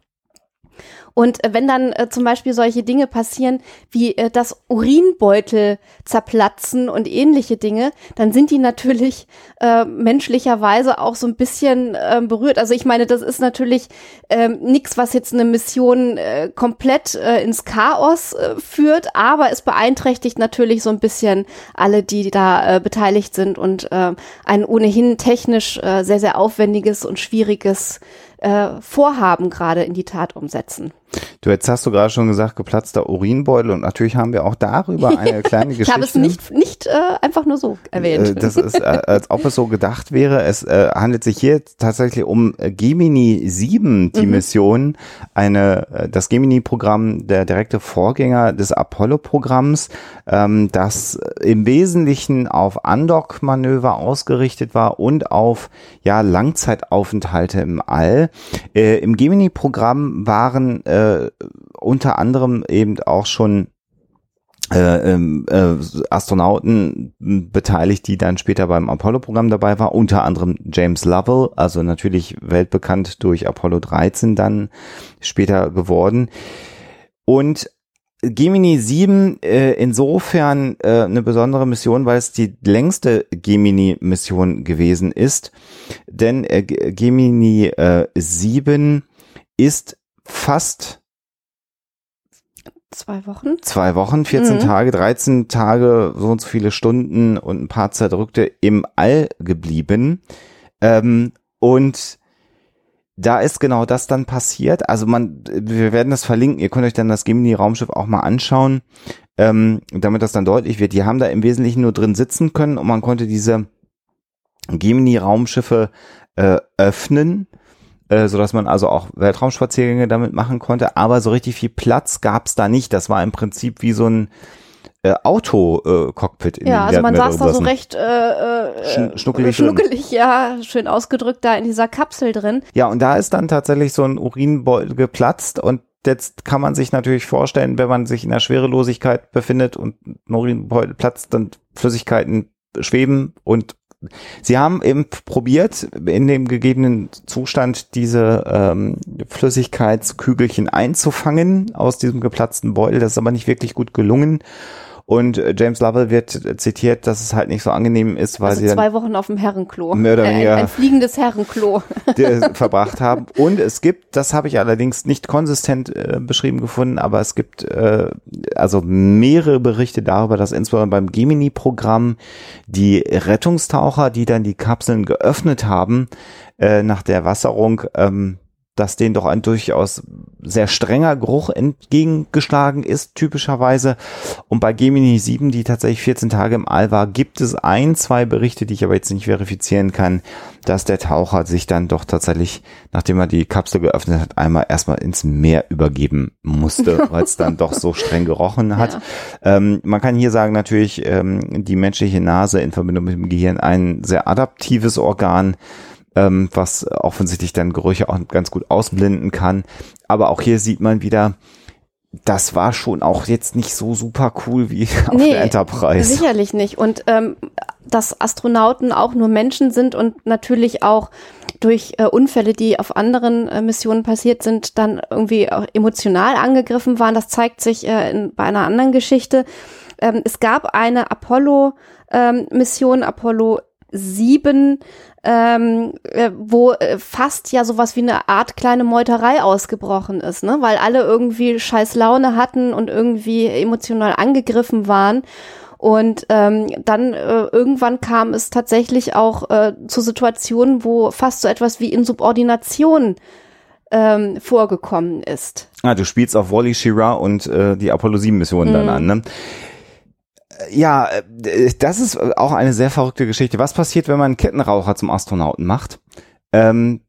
Und äh, wenn dann äh, zum Beispiel solche Dinge passieren, wie äh, das Urinbeutel zerplatzen und ähnliche Dinge, dann sind die natürlich äh, menschlicherweise auch so ein bisschen äh, berührt. Also ich meine, das ist natürlich ähm, nichts, was jetzt eine Mission äh, komplett äh, ins Chaos äh, führt, aber es beeinträchtigt natürlich so ein bisschen alle, die da äh, beteiligt sind und äh, ein ohnehin technisch äh, sehr, sehr aufwendiges und schwieriges äh, Vorhaben gerade in die Tat umsetzen. Du, jetzt hast du gerade schon gesagt, geplatzter Urinbeutel und natürlich haben wir auch darüber eine kleine Geschichte. Ich habe es nicht, nicht äh, einfach nur so erwähnt. Äh, Das ist, äh, als ob es so gedacht wäre. Es äh, handelt sich hier tatsächlich um äh, Gemini 7, die Mhm. Mission, eine, das Gemini-Programm, der direkte Vorgänger des Apollo-Programms, ähm, das im Wesentlichen auf Andock-Manöver ausgerichtet war und auf ja Langzeitaufenthalte im All. Äh, Im Gemini-Programm waren äh, unter anderem eben auch schon äh, ähm, äh, Astronauten beteiligt, die dann später beim Apollo-Programm dabei war, unter anderem James Lovell, also natürlich weltbekannt durch Apollo 13 dann später geworden. Und Gemini 7 äh, insofern äh, eine besondere Mission, weil es die längste Gemini-Mission gewesen ist. Denn äh, Gemini äh, 7 ist fast Zwei Wochen? Zwei Wochen, 14 mhm. Tage, 13 Tage, so und so viele Stunden und ein paar zerdrückte im All geblieben. Ähm, und da ist genau das dann passiert. Also man, wir werden das verlinken. Ihr könnt euch dann das Gemini-Raumschiff auch mal anschauen, ähm, damit das dann deutlich wird. Die haben da im Wesentlichen nur drin sitzen können und man konnte diese Gemini-Raumschiffe äh, öffnen äh, so dass man also auch Weltraumspaziergänge damit machen konnte. Aber so richtig viel Platz gab's da nicht. Das war im Prinzip wie so ein äh, Auto-Cockpit. Äh, ja, also man saß da so recht äh, äh, schnuckelig, schnuckelig ja, schön ausgedrückt da in dieser Kapsel drin. Ja, und da ist dann tatsächlich so ein Urinbeutel geplatzt und jetzt kann man sich natürlich vorstellen, wenn man sich in der Schwerelosigkeit befindet und ein Urinbeutel platzt, dann Flüssigkeiten schweben und Sie haben eben probiert, in dem gegebenen Zustand diese ähm, Flüssigkeitskügelchen einzufangen aus diesem geplatzten Beutel. Das ist aber nicht wirklich gut gelungen. Und äh, James Lovell wird zitiert, dass es halt nicht so angenehm ist, weil also sie zwei Wochen auf dem Herrenklo. Mehr oder weniger ein, ein fliegendes Herrenklo verbracht haben. Und es gibt, das habe ich allerdings nicht konsistent äh, beschrieben gefunden, aber es gibt äh, also mehrere Berichte darüber, dass insbesondere beim Gemini-Programm die Rettungstaucher, die dann die Kapseln geöffnet haben, äh, nach der Wasserung ähm, dass denen doch ein durchaus sehr strenger Geruch entgegengeschlagen ist, typischerweise. Und bei Gemini 7, die tatsächlich 14 Tage im All war, gibt es ein, zwei Berichte, die ich aber jetzt nicht verifizieren kann, dass der Taucher sich dann doch tatsächlich, nachdem er die Kapsel geöffnet hat, einmal erstmal ins Meer übergeben musste, weil es dann doch so streng gerochen hat. Ja. Ähm, man kann hier sagen, natürlich, ähm, die menschliche Nase in Verbindung mit dem Gehirn ein sehr adaptives Organ ähm, was offensichtlich dann Gerüche auch ganz gut ausblenden kann. Aber auch hier sieht man wieder, das war schon auch jetzt nicht so super cool wie auf nee, der Enterprise. Sicherlich nicht. Und ähm, dass Astronauten auch nur Menschen sind und natürlich auch durch äh, Unfälle, die auf anderen äh, Missionen passiert sind, dann irgendwie auch emotional angegriffen waren. Das zeigt sich äh, in, bei einer anderen Geschichte. Ähm, es gab eine Apollo-Mission, ähm, Apollo 7, ähm, äh, wo äh, fast ja sowas wie eine Art kleine Meuterei ausgebrochen ist, ne? weil alle irgendwie scheiß Laune hatten und irgendwie emotional angegriffen waren. Und ähm, dann äh, irgendwann kam es tatsächlich auch äh, zu Situationen, wo fast so etwas wie Insubordination ähm, vorgekommen ist. Ah, du spielst auf Wally Shira und äh, die Apollo 7 Mission mhm. dann an, ne? Ja, äh, das ist auch eine sehr verrückte Geschichte. Was passiert, wenn man einen Kettenraucher zum Astronauten macht? Ähm,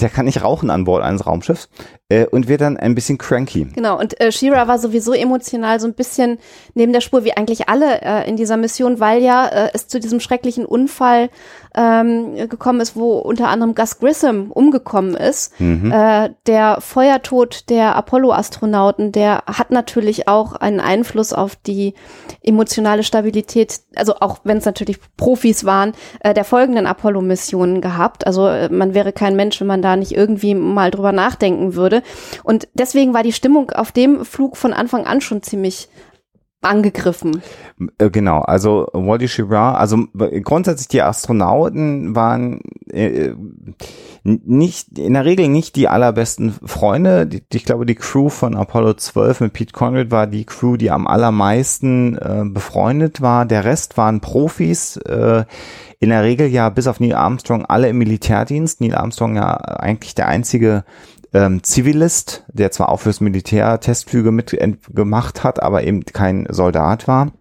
der kann nicht rauchen an Bord eines Raumschiffs äh, und wird dann ein bisschen cranky. Genau, und äh, Shira war sowieso emotional so ein bisschen neben der Spur, wie eigentlich alle äh, in dieser Mission, weil ja äh, es zu diesem schrecklichen Unfall ähm, gekommen ist, wo unter anderem Gus Grissom umgekommen ist. Mhm. Äh, der Feuertod der Apollo-Astronauten, der hat natürlich auch einen Einfluss auf die emotionale Stabilität, also auch wenn es natürlich Profis waren, äh, der folgenden Apollo-Missionen gehabt. Also äh, man wäre kein Mensch, wenn man da nicht irgendwie mal drüber nachdenken würde. Und deswegen war die Stimmung auf dem Flug von Anfang an schon ziemlich angegriffen. Äh, genau, also Wally Schirra, also grundsätzlich die Astronauten waren äh, nicht in der Regel nicht die allerbesten Freunde. Die, ich glaube, die Crew von Apollo 12 mit Pete Conrad war die Crew, die am allermeisten äh, befreundet war. Der Rest waren Profis. Äh, in der Regel ja bis auf Neil Armstrong alle im Militärdienst. Neil Armstrong ja eigentlich der einzige ähm, Zivilist, der zwar auch fürs Militär Testflüge mitgemacht hat, aber eben kein Soldat war.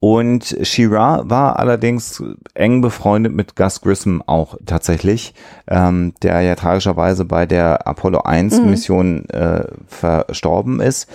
Und Shira war allerdings eng befreundet mit Gus Grissom auch tatsächlich, ähm, der ja tragischerweise bei der Apollo 1 mhm. Mission äh, verstorben ist.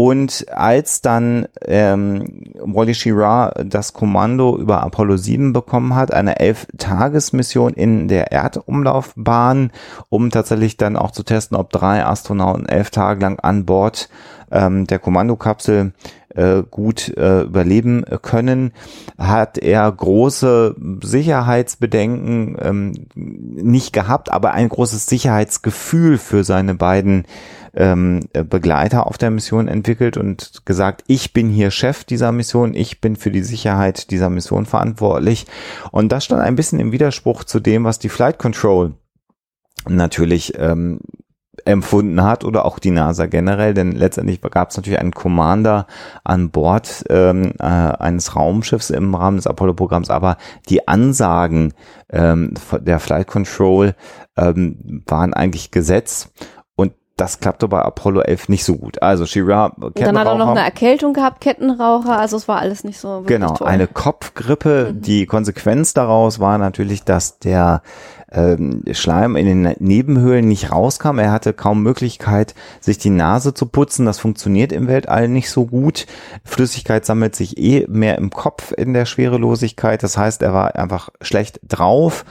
Und als dann ähm, Wally Schirra das Kommando über Apollo 7 bekommen hat, eine Elf-Tages-Mission in der Erdumlaufbahn, um tatsächlich dann auch zu testen, ob drei Astronauten elf Tage lang an Bord ähm, der Kommandokapsel äh, gut äh, überleben können, hat er große Sicherheitsbedenken ähm, nicht gehabt, aber ein großes Sicherheitsgefühl für seine beiden ähm, Begleiter auf der Mission entwickelt und gesagt, ich bin hier Chef dieser Mission, ich bin für die Sicherheit dieser Mission verantwortlich. Und das stand ein bisschen im Widerspruch zu dem, was die Flight Control natürlich ähm, empfunden hat oder auch die NASA generell, denn letztendlich gab es natürlich einen Commander an Bord ähm, äh, eines Raumschiffs im Rahmen des Apollo-Programms, aber die Ansagen ähm, der Flight Control ähm, waren eigentlich Gesetz das klappte bei Apollo 11 nicht so gut. Also Shira, Kettenraucher. Dann hat er noch eine Erkältung gehabt, Kettenraucher, also es war alles nicht so Genau, toll. eine Kopfgrippe. Mhm. Die Konsequenz daraus war natürlich, dass der ähm, Schleim in den Nebenhöhlen nicht rauskam. Er hatte kaum Möglichkeit, sich die Nase zu putzen. Das funktioniert im Weltall nicht so gut. Flüssigkeit sammelt sich eh mehr im Kopf in der Schwerelosigkeit. Das heißt, er war einfach schlecht drauf.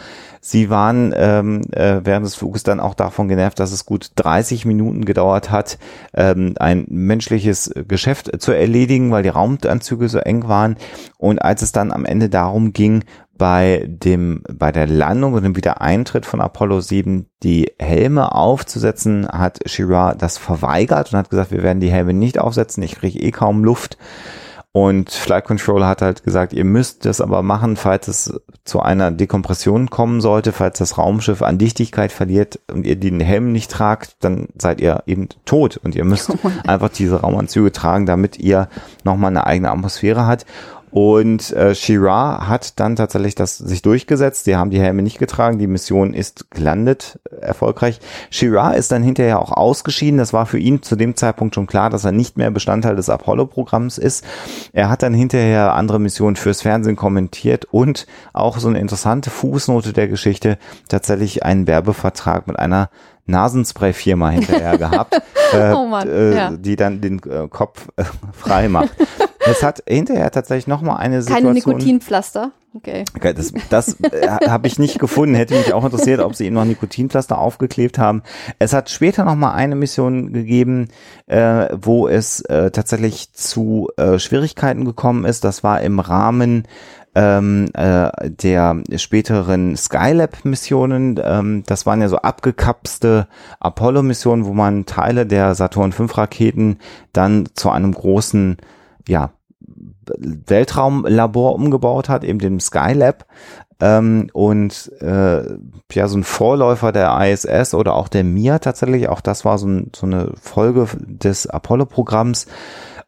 Sie waren ähm, äh, während des Fluges dann auch davon genervt, dass es gut 30 Minuten gedauert hat, ähm, ein menschliches Geschäft zu erledigen, weil die Raumanzüge so eng waren. Und als es dann am Ende darum ging, bei dem, bei der Landung und dem Wiedereintritt von Apollo 7 die Helme aufzusetzen, hat Shira das verweigert und hat gesagt, wir werden die Helme nicht aufsetzen, ich kriege eh kaum Luft. Und Flight Controller hat halt gesagt, ihr müsst das aber machen, falls es zu einer Dekompression kommen sollte, falls das Raumschiff an Dichtigkeit verliert und ihr den Helm nicht tragt, dann seid ihr eben tot und ihr müsst oh einfach diese Raumanzüge tragen, damit ihr nochmal eine eigene Atmosphäre hat. Und äh, Shira hat dann tatsächlich das sich durchgesetzt. Sie haben die Helme nicht getragen. Die Mission ist gelandet, äh, erfolgreich. Shira ist dann hinterher auch ausgeschieden. Das war für ihn zu dem Zeitpunkt schon klar, dass er nicht mehr Bestandteil des Apollo-Programms ist. Er hat dann hinterher andere Missionen fürs Fernsehen kommentiert und auch so eine interessante Fußnote der Geschichte tatsächlich einen Werbevertrag mit einer Nasenspray-Firma hinterher gehabt, äh, oh Mann, äh, ja. die dann den äh, Kopf äh, frei macht. Es hat hinterher tatsächlich nochmal eine Situation. Keine Nikotinpflaster. Okay. okay das das äh, habe ich nicht gefunden. Hätte mich auch interessiert, ob sie ihm noch Nikotinpflaster aufgeklebt haben. Es hat später nochmal eine Mission gegeben, äh, wo es äh, tatsächlich zu äh, Schwierigkeiten gekommen ist. Das war im Rahmen ähm, äh, der späteren Skylab-Missionen. Ähm, das waren ja so abgekapste Apollo-Missionen, wo man Teile der Saturn V-Raketen dann zu einem großen ja, Weltraumlabor umgebaut hat, eben dem Skylab. Ähm, und äh, ja, so ein Vorläufer der ISS oder auch der Mir tatsächlich, auch das war so, ein, so eine Folge des Apollo-Programms.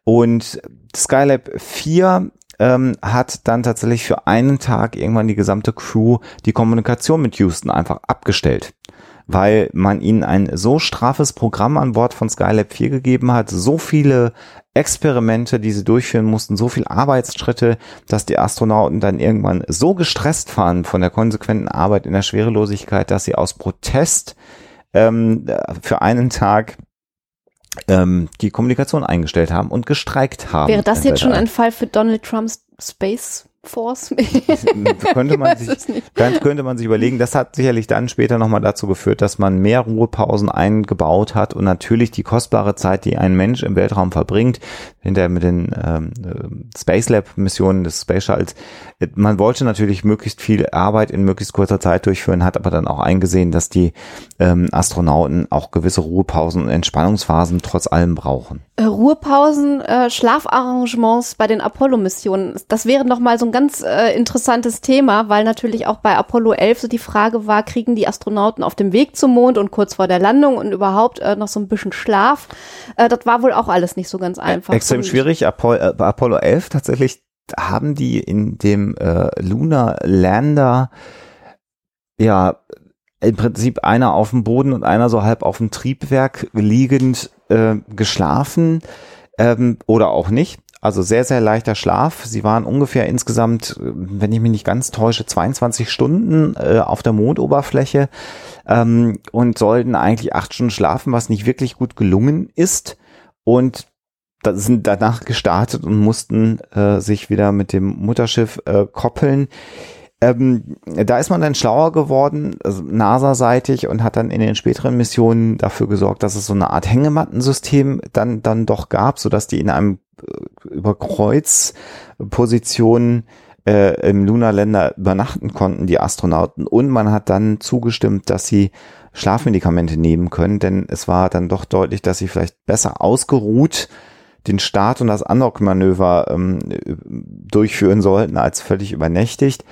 Und Skylab 4 ähm, hat dann tatsächlich für einen Tag irgendwann die gesamte Crew die Kommunikation mit Houston einfach abgestellt weil man ihnen ein so straffes Programm an Bord von Skylab 4 gegeben hat, so viele Experimente, die sie durchführen mussten, so viel Arbeitsschritte, dass die Astronauten dann irgendwann so gestresst waren von der konsequenten Arbeit in der Schwerelosigkeit, dass sie aus Protest ähm, für einen Tag ähm, die Kommunikation eingestellt haben und gestreikt haben. Wäre das jetzt schon ein Fall für Donald Trumps Space Force. könnte man sich, ganz könnte man sich überlegen. Das hat sicherlich dann später nochmal dazu geführt, dass man mehr Ruhepausen eingebaut hat und natürlich die kostbare Zeit, die ein Mensch im Weltraum verbringt, hinterher mit den ähm, äh, Space Lab Missionen des Space Shuttles. Man wollte natürlich möglichst viel Arbeit in möglichst kurzer Zeit durchführen, hat aber dann auch eingesehen, dass die ähm, Astronauten auch gewisse Ruhepausen und Entspannungsphasen trotz allem brauchen. Äh, Ruhepausen, äh, Schlafarrangements bei den Apollo-Missionen. Das wäre nochmal so ein ganz äh, interessantes Thema, weil natürlich auch bei Apollo 11 so die Frage war, kriegen die Astronauten auf dem Weg zum Mond und kurz vor der Landung und überhaupt äh, noch so ein bisschen Schlaf. Äh, das war wohl auch alles nicht so ganz einfach. Extrem schwierig. Apollo, äh, bei Apollo 11 tatsächlich haben die in dem äh, Lunar Lander ja im Prinzip einer auf dem Boden und einer so halb auf dem Triebwerk liegend äh, geschlafen ähm, oder auch nicht. Also sehr, sehr leichter Schlaf. Sie waren ungefähr insgesamt, wenn ich mich nicht ganz täusche, 22 Stunden äh, auf der Mondoberfläche ähm, und sollten eigentlich acht Stunden schlafen, was nicht wirklich gut gelungen ist. Und da sind danach gestartet und mussten äh, sich wieder mit dem Mutterschiff äh, koppeln. Ähm, da ist man dann schlauer geworden, also NASA-seitig, und hat dann in den späteren Missionen dafür gesorgt, dass es so eine Art Hängemattensystem dann, dann doch gab, so dass die in einem äh, über Kreuzpositionen äh, im Lunarländer übernachten konnten, die Astronauten. Und man hat dann zugestimmt, dass sie Schlafmedikamente nehmen können, denn es war dann doch deutlich, dass sie vielleicht besser ausgeruht den Start und das Unlock-Manöver ähm, durchführen sollten, als völlig übernächtigt.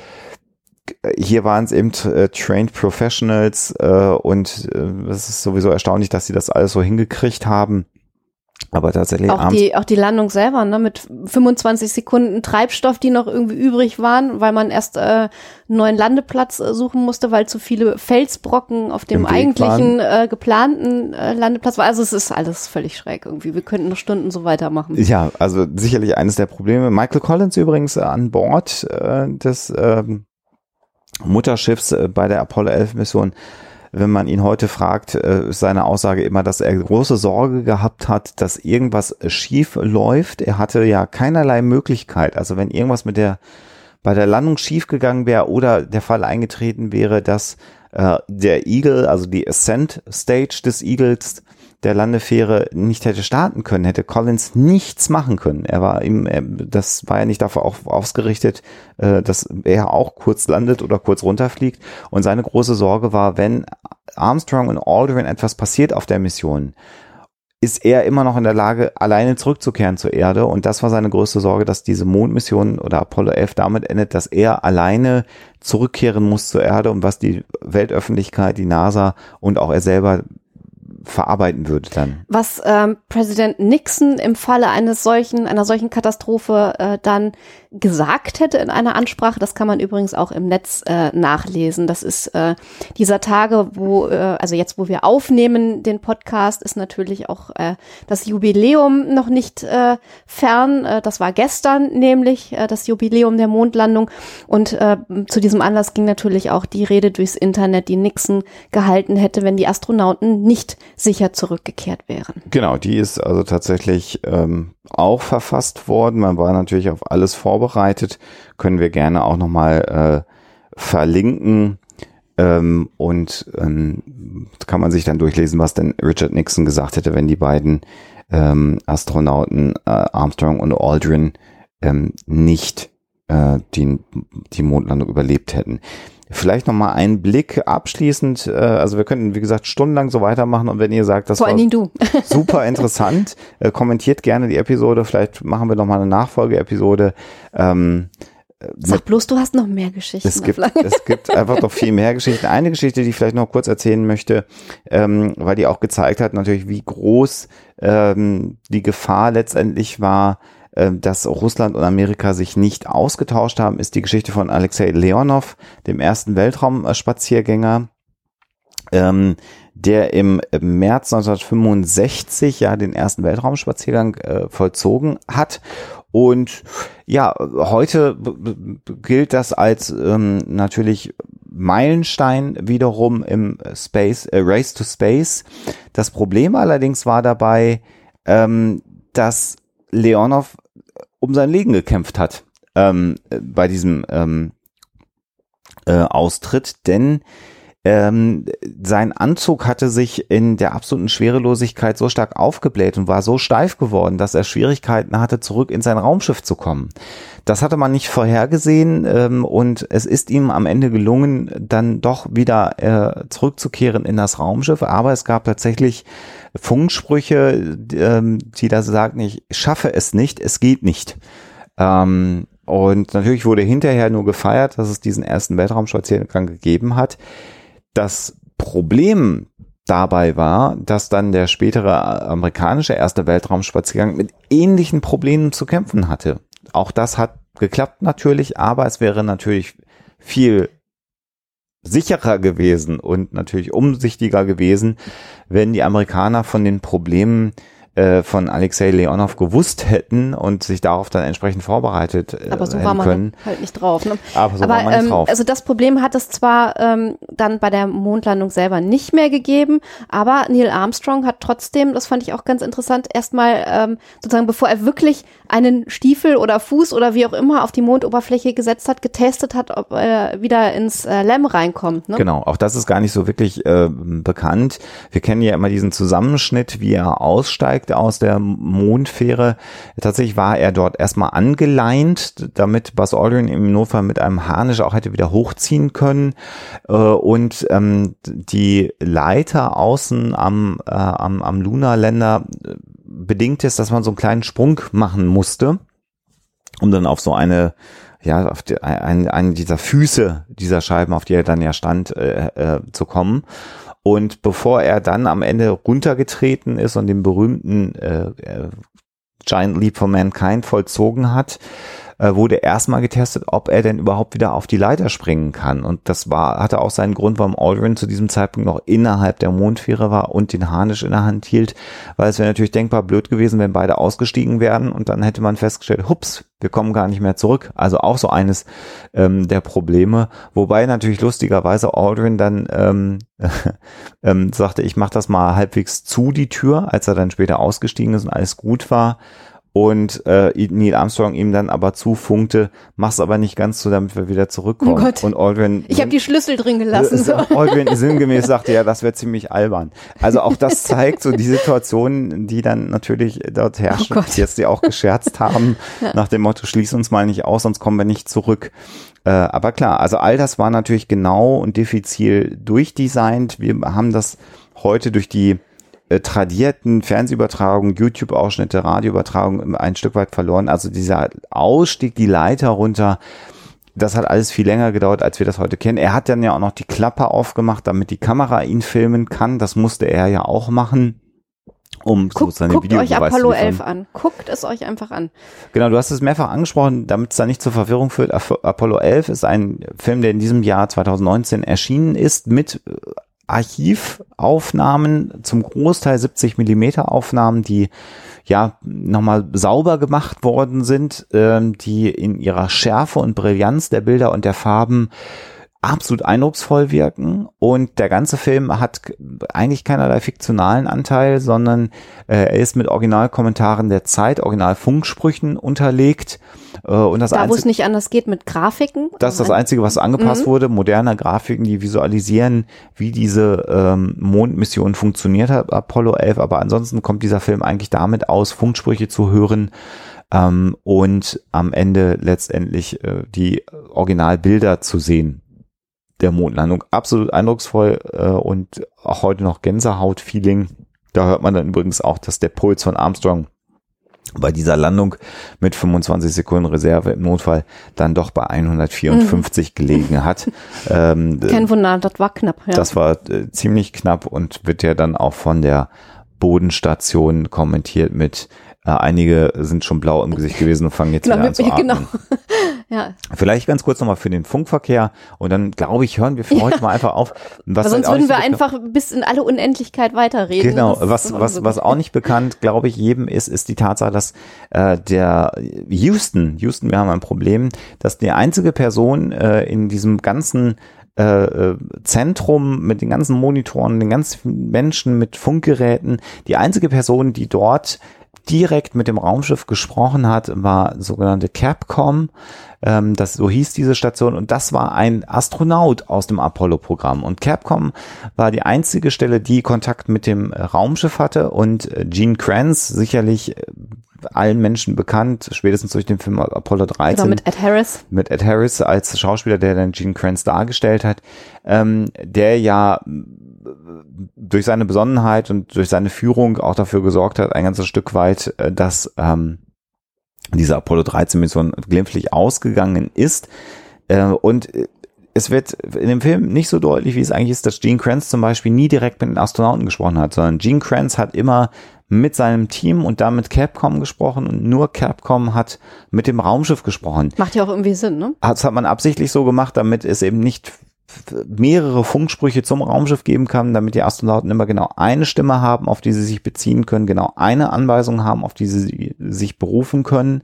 Hier waren es eben äh, Trained Professionals äh, und äh, es ist sowieso erstaunlich, dass sie das alles so hingekriegt haben. Aber tatsächlich auch die, auch die Landung selber, ne, mit 25 Sekunden Treibstoff, die noch irgendwie übrig waren, weil man erst äh, einen neuen Landeplatz äh, suchen musste, weil zu viele Felsbrocken auf dem eigentlichen äh, geplanten äh, Landeplatz war. Also es ist alles völlig schräg irgendwie. Wir könnten noch Stunden so weitermachen. Ja, also sicherlich eines der Probleme. Michael Collins übrigens äh, an Bord äh, des äh, Mutterschiffs äh, bei der Apollo 11 Mission wenn man ihn heute fragt, äh, ist seine Aussage immer, dass er große Sorge gehabt hat, dass irgendwas schief läuft. Er hatte ja keinerlei Möglichkeit. Also wenn irgendwas mit der bei der Landung schiefgegangen wäre oder der Fall eingetreten wäre, dass äh, der Eagle, also die Ascent Stage des Eagles, der Landefähre nicht hätte starten können, hätte Collins nichts machen können. Er war ihm, das war ja nicht dafür auch ausgerichtet, äh, dass er auch kurz landet oder kurz runterfliegt. Und seine große Sorge war, wenn Armstrong und Aldrin etwas passiert auf der Mission, ist er immer noch in der Lage, alleine zurückzukehren zur Erde. Und das war seine größte Sorge, dass diese Mondmission oder Apollo 11 damit endet, dass er alleine zurückkehren muss zur Erde und was die Weltöffentlichkeit, die NASA und auch er selber verarbeiten würde dann. Was ähm, Präsident Nixon im Falle eines solchen, einer solchen Katastrophe äh, dann gesagt hätte in einer Ansprache, das kann man übrigens auch im Netz äh, nachlesen. Das ist äh, dieser Tage, wo, äh, also jetzt, wo wir aufnehmen, den Podcast, ist natürlich auch äh, das Jubiläum noch nicht äh, fern. Äh, das war gestern nämlich äh, das Jubiläum der Mondlandung. Und äh, zu diesem Anlass ging natürlich auch die Rede durchs Internet, die Nixon gehalten hätte, wenn die Astronauten nicht sicher zurückgekehrt wären. Genau, die ist also tatsächlich ähm, auch verfasst worden. Man war natürlich auf alles vorbereitet. Können wir gerne auch nochmal äh, verlinken. Ähm, und ähm, kann man sich dann durchlesen, was denn Richard Nixon gesagt hätte, wenn die beiden ähm, Astronauten äh, Armstrong und Aldrin ähm, nicht äh, die, die Mondlandung überlebt hätten. Vielleicht nochmal einen Blick abschließend. Äh, also wir könnten, wie gesagt, stundenlang so weitermachen. Und wenn ihr sagt, das Vor war super interessant, äh, kommentiert gerne die Episode. Vielleicht machen wir nochmal eine Nachfolgeepisode. Ähm, Sag bloß, du hast noch mehr Geschichten. Es gibt, es gibt einfach noch viel mehr Geschichten. Eine Geschichte, die ich vielleicht noch kurz erzählen möchte, ähm, weil die auch gezeigt hat, natürlich, wie groß ähm, die Gefahr letztendlich war, äh, dass Russland und Amerika sich nicht ausgetauscht haben, ist die Geschichte von Alexei Leonov, dem ersten Weltraumspaziergänger, ähm, der im März 1965 ja den ersten Weltraumspaziergang äh, vollzogen hat. Und ja, heute gilt das als ähm, natürlich Meilenstein wiederum im Space, äh, Race to Space. Das Problem allerdings war dabei, ähm, dass Leonov um sein Leben gekämpft hat ähm, bei diesem ähm, äh, Austritt, denn ähm, sein Anzug hatte sich in der absoluten Schwerelosigkeit so stark aufgebläht und war so steif geworden, dass er Schwierigkeiten hatte, zurück in sein Raumschiff zu kommen. Das hatte man nicht vorhergesehen ähm, und es ist ihm am Ende gelungen, dann doch wieder äh, zurückzukehren in das Raumschiff. Aber es gab tatsächlich Funksprüche, ähm, die da sagten, ich schaffe es nicht, es geht nicht. Ähm, und natürlich wurde hinterher nur gefeiert, dass es diesen ersten Weltraumspaziergang gegeben hat. Das Problem dabei war, dass dann der spätere amerikanische erste Weltraumspaziergang mit ähnlichen Problemen zu kämpfen hatte. Auch das hat geklappt natürlich, aber es wäre natürlich viel sicherer gewesen und natürlich umsichtiger gewesen, wenn die Amerikaner von den Problemen äh, von Alexei Leonov gewusst hätten und sich darauf dann entsprechend vorbereitet äh, Aber so hätten war man können. halt nicht drauf. Ne? Aber so Aber war man nicht ähm, drauf. also das Problem hat es zwar ähm, dann bei der Mondlandung selber nicht mehr gegeben, aber Neil Armstrong hat trotzdem, das fand ich auch ganz interessant, erstmal ähm, sozusagen, bevor er wirklich einen Stiefel oder Fuß oder wie auch immer auf die Mondoberfläche gesetzt hat, getestet hat, ob er wieder ins äh, LEM reinkommt. Ne? Genau, auch das ist gar nicht so wirklich äh, bekannt. Wir kennen ja immer diesen Zusammenschnitt, wie er aussteigt aus der Mondfähre. Tatsächlich war er dort erstmal angeleint, damit Buzz Aldrin im Notfall mit einem Harnisch auch hätte wieder hochziehen können. Äh, und ähm, die Leiter außen am, äh, am, am Lunarländer äh, bedingt ist, dass man so einen kleinen Sprung machen musste, um dann auf so eine ja, auf die, ein, ein dieser Füße dieser Scheiben, auf die er dann ja stand, äh, äh, zu kommen. Und bevor er dann am Ende runtergetreten ist und den berühmten äh, äh, Giant Leap for Mankind vollzogen hat, äh, wurde erstmal getestet, ob er denn überhaupt wieder auf die Leiter springen kann. Und das war, hatte auch seinen Grund, warum Aldrin zu diesem Zeitpunkt noch innerhalb der Mondfähre war und den Harnisch in der Hand hielt, weil es wäre natürlich denkbar blöd gewesen, wenn beide ausgestiegen wären und dann hätte man festgestellt, hups, wir kommen gar nicht mehr zurück. Also auch so eines ähm, der Probleme. Wobei natürlich lustigerweise Aldrin dann ähm, ähm, sagte, ich mache das mal halbwegs zu, die Tür, als er dann später ausgestiegen ist und alles gut war und äh, Neil Armstrong ihm dann aber zufunkte, mach's aber nicht ganz so, damit wir wieder zurückkommen. Oh Gott. Und Aldrin, Ich habe die Schlüssel drin gelassen. So. Aldrin sinngemäß sagte, ja, das wäre ziemlich albern. Also auch das zeigt so die Situation, die dann natürlich dort herrschen, Oh Gott. die jetzt die auch gescherzt haben, nach dem Motto, schließ uns mal nicht aus, sonst kommen wir nicht zurück. Äh, aber klar, also all das war natürlich genau und diffizil durchdesignt. Wir haben das heute durch die äh, tradierten Fernsehübertragungen, YouTube-Ausschnitte, Radioübertragungen ein Stück weit verloren. Also dieser Ausstieg, die Leiter runter, das hat alles viel länger gedauert, als wir das heute kennen. Er hat dann ja auch noch die Klappe aufgemacht, damit die Kamera ihn filmen kann. Das musste er ja auch machen. Um Guckt, sozusagen den guckt euch Videobeweis Apollo zu liefern. 11 an. Guckt es euch einfach an. Genau, du hast es mehrfach angesprochen, damit es da nicht zur Verwirrung führt. Ap- Apollo 11 ist ein Film, der in diesem Jahr 2019 erschienen ist mit äh, Archivaufnahmen, zum Großteil 70 Millimeter Aufnahmen, die ja nochmal sauber gemacht worden sind, ähm, die in ihrer Schärfe und Brillanz der Bilder und der Farben absolut eindrucksvoll wirken und der ganze Film hat eigentlich keinerlei fiktionalen Anteil, sondern äh, er ist mit Originalkommentaren der Zeit, Originalfunksprüchen unterlegt äh, und das Da, wo es nicht anders geht mit Grafiken. das ist das Einzige, was angepasst Mhm. wurde. Moderne Grafiken, die visualisieren, wie diese ähm, Mondmission funktioniert hat, Apollo 11. Aber ansonsten kommt dieser Film eigentlich damit aus, Funksprüche zu hören ähm, und am Ende letztendlich äh, die Originalbilder zu sehen der Mondlandung. Absolut eindrucksvoll äh, und auch heute noch Gänsehaut-Feeling. Da hört man dann übrigens auch, dass der Puls von Armstrong bei dieser Landung mit 25 Sekunden Reserve im Notfall dann doch bei 154 gelegen hat. Ähm, Kein Wunder, das war knapp. Ja. das war äh, ziemlich knapp und wird ja dann auch von der Bodenstation kommentiert mit äh, einige sind schon blau im Gesicht gewesen und fangen jetzt genau, wieder an zu atmen. genau. Ja. Vielleicht ganz kurz nochmal für den Funkverkehr und dann glaube ich, hören wir für heute mal einfach auf. Was Weil halt sonst auch würden wir einfach bis in alle Unendlichkeit weiterreden. Genau, Das ist was, was, was auch nicht bekannt, glaube ich, jedem ist, ist die Tatsache, dass äh, der Houston, Houston, wir haben ein Problem, dass die einzige Person äh, in diesem ganzen äh, äh, Zentrum mit den ganzen Monitoren, den ganzen Menschen mit Funkgeräten, die einzige Person, die dort direkt mit dem Raumschiff gesprochen hat, war sogenannte Capcom. Ähm, das so hieß diese Station und das war ein Astronaut aus dem Apollo-Programm. Und Capcom war die einzige Stelle, die Kontakt mit dem Raumschiff hatte und äh, Gene Kranz, sicherlich äh, allen Menschen bekannt, spätestens durch den Film Apollo 13 Genau, mit Ed Harris. mit Ed Harris als Schauspieler, der dann Gene Kranz dargestellt hat, ähm, der ja durch seine Besonnenheit und durch seine Führung auch dafür gesorgt hat, ein ganzes Stück weit, äh, dass ähm, diese Apollo 13 Mission glimpflich ausgegangen ist. Äh, und äh, es wird in dem Film nicht so deutlich, wie es eigentlich ist, dass Gene Kranz zum Beispiel nie direkt mit den Astronauten gesprochen hat, sondern Gene Kranz hat immer mit seinem Team und damit Capcom gesprochen und nur Capcom hat mit dem Raumschiff gesprochen. Macht ja auch irgendwie Sinn, ne? Das hat man absichtlich so gemacht, damit es eben nicht mehrere Funksprüche zum Raumschiff geben kann, damit die Astronauten immer genau eine Stimme haben, auf die sie sich beziehen können, genau eine Anweisung haben, auf die sie sich berufen können.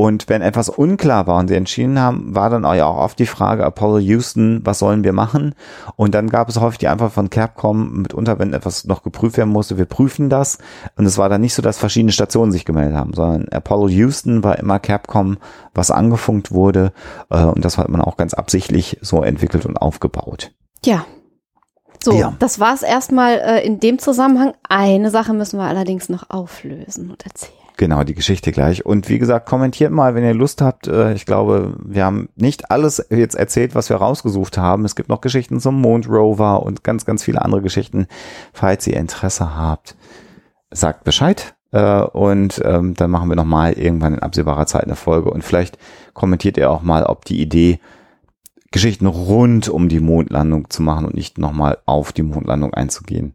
Und wenn etwas unklar war und sie entschieden haben, war dann auch ja auch oft die Frage, Apollo Houston, was sollen wir machen? Und dann gab es häufig die Antwort von Capcom, mitunter, wenn etwas noch geprüft werden musste, wir prüfen das. Und es war dann nicht so, dass verschiedene Stationen sich gemeldet haben, sondern Apollo Houston war immer Capcom, was angefunkt wurde. Äh, und das hat man auch ganz absichtlich so entwickelt und aufgebaut. Ja. So, Ja. das war es erstmal äh, in dem Zusammenhang. Eine Sache müssen wir allerdings noch auflösen und erzählen. Genau, die Geschichte gleich. Und wie gesagt, kommentiert mal, wenn ihr Lust habt. Äh, Ich glaube, wir haben nicht alles jetzt erzählt, was wir rausgesucht haben. Es gibt noch Geschichten zum Mondrover und ganz, ganz viele andere Geschichten. Falls ihr Interesse habt, sagt Bescheid. Äh, Und ähm, dann machen wir nochmal irgendwann in absehbarer Zeit eine Folge. Und vielleicht kommentiert ihr auch mal, ob die Idee, Geschichten rund um die Mondlandung zu machen und nicht nochmal auf die Mondlandung einzugehen.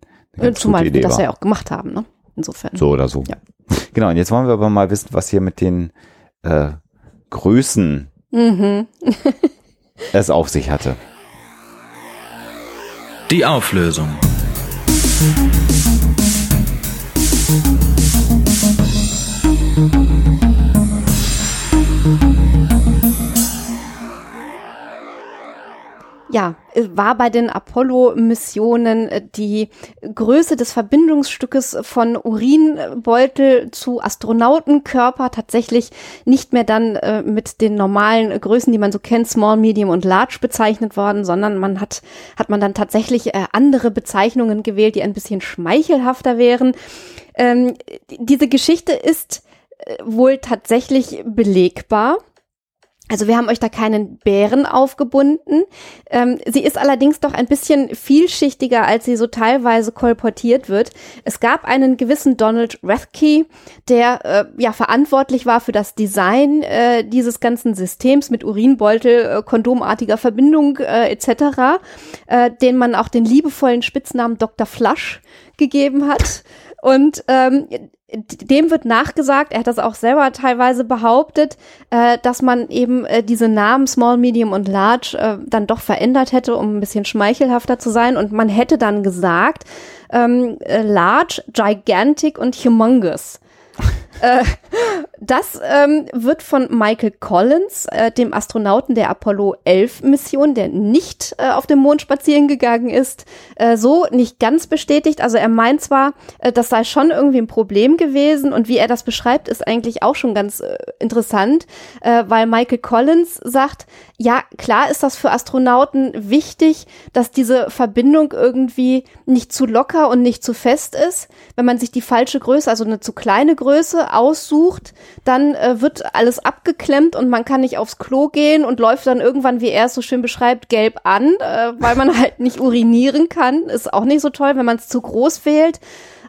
Zumal wir das ja auch gemacht haben, ne? Insofern. So oder so. Ja. Genau, und jetzt wollen wir aber mal wissen, was hier mit den äh, Größen Mhm. es auf sich hatte. Die Auflösung. Ja, es war bei den Apollo-Missionen äh, die Größe des Verbindungsstückes von Urinbeutel zu Astronautenkörper tatsächlich nicht mehr dann äh, mit den normalen Größen, die man so kennt, Small, Medium und Large bezeichnet worden, sondern man hat, hat man dann tatsächlich äh, andere Bezeichnungen gewählt, die ein bisschen schmeichelhafter wären. Ähm, diese Geschichte ist äh, wohl tatsächlich belegbar. Also wir haben euch da keinen Bären aufgebunden. Ähm, sie ist allerdings doch ein bisschen vielschichtiger, als sie so teilweise kolportiert wird. Es gab einen gewissen Donald Rathke, der äh, ja verantwortlich war für das Design äh, dieses ganzen Systems mit Urinbeutel, äh, kondomartiger Verbindung äh, etc., äh, den man auch den liebevollen Spitznamen Dr. Flush gegeben hat. Und ähm, dem wird nachgesagt, er hat das auch selber teilweise behauptet, äh, dass man eben äh, diese Namen Small, Medium und Large äh, dann doch verändert hätte, um ein bisschen schmeichelhafter zu sein. Und man hätte dann gesagt, ähm, äh, Large, Gigantic und Humongous. Äh, das ähm, wird von Michael Collins, äh, dem Astronauten der Apollo 11 Mission, der nicht äh, auf dem Mond spazieren gegangen ist, äh, so nicht ganz bestätigt. Also er meint zwar, äh, das sei schon irgendwie ein Problem gewesen und wie er das beschreibt, ist eigentlich auch schon ganz interessant, weil Michael Collins sagt, ja, klar ist das für Astronauten wichtig, dass diese Verbindung irgendwie nicht zu locker und nicht zu fest ist. Wenn man sich die falsche Größe, also eine zu kleine Größe aussucht, dann äh, wird alles abgeklemmt und man kann nicht aufs Klo gehen und läuft dann irgendwann, wie er es so schön beschreibt, gelb an, äh, weil man halt nicht urinieren kann. Ist auch nicht so toll, wenn man es zu groß wählt.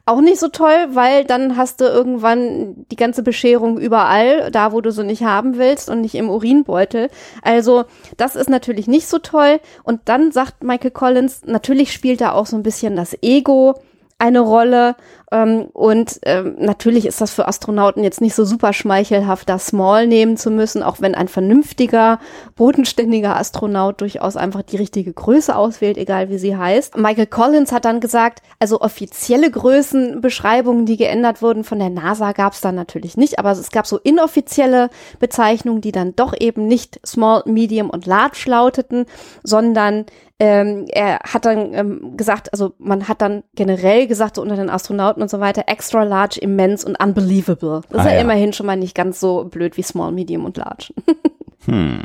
Auch nicht so toll, weil dann hast du irgendwann die ganze Bescherung überall, da wo du sie nicht haben willst und nicht im Urinbeutel. Also das ist natürlich nicht so toll. Und dann sagt Michael Collins, natürlich spielt da auch so ein bisschen das Ego eine Rolle. Ähm, und ähm, natürlich ist das für Astronauten jetzt nicht so super schmeichelhaft, da Small nehmen zu müssen, auch wenn ein vernünftiger, bodenständiger Astronaut durchaus einfach die richtige Größe auswählt, egal wie sie heißt. Michael Collins hat dann gesagt, also offizielle Größenbeschreibungen, die geändert wurden von der NASA, gab es dann natürlich nicht, aber es gab so inoffizielle Bezeichnungen, die dann doch eben nicht Small, Medium und Large lauteten, sondern ähm, er hat dann ähm, gesagt, also man hat dann generell gesagt, so unter den Astronauten und so weiter, extra large, immens und unbelievable. Das ist Ah, ja, ja. immerhin schon mal nicht ganz so blöd wie small, medium und large. Hm.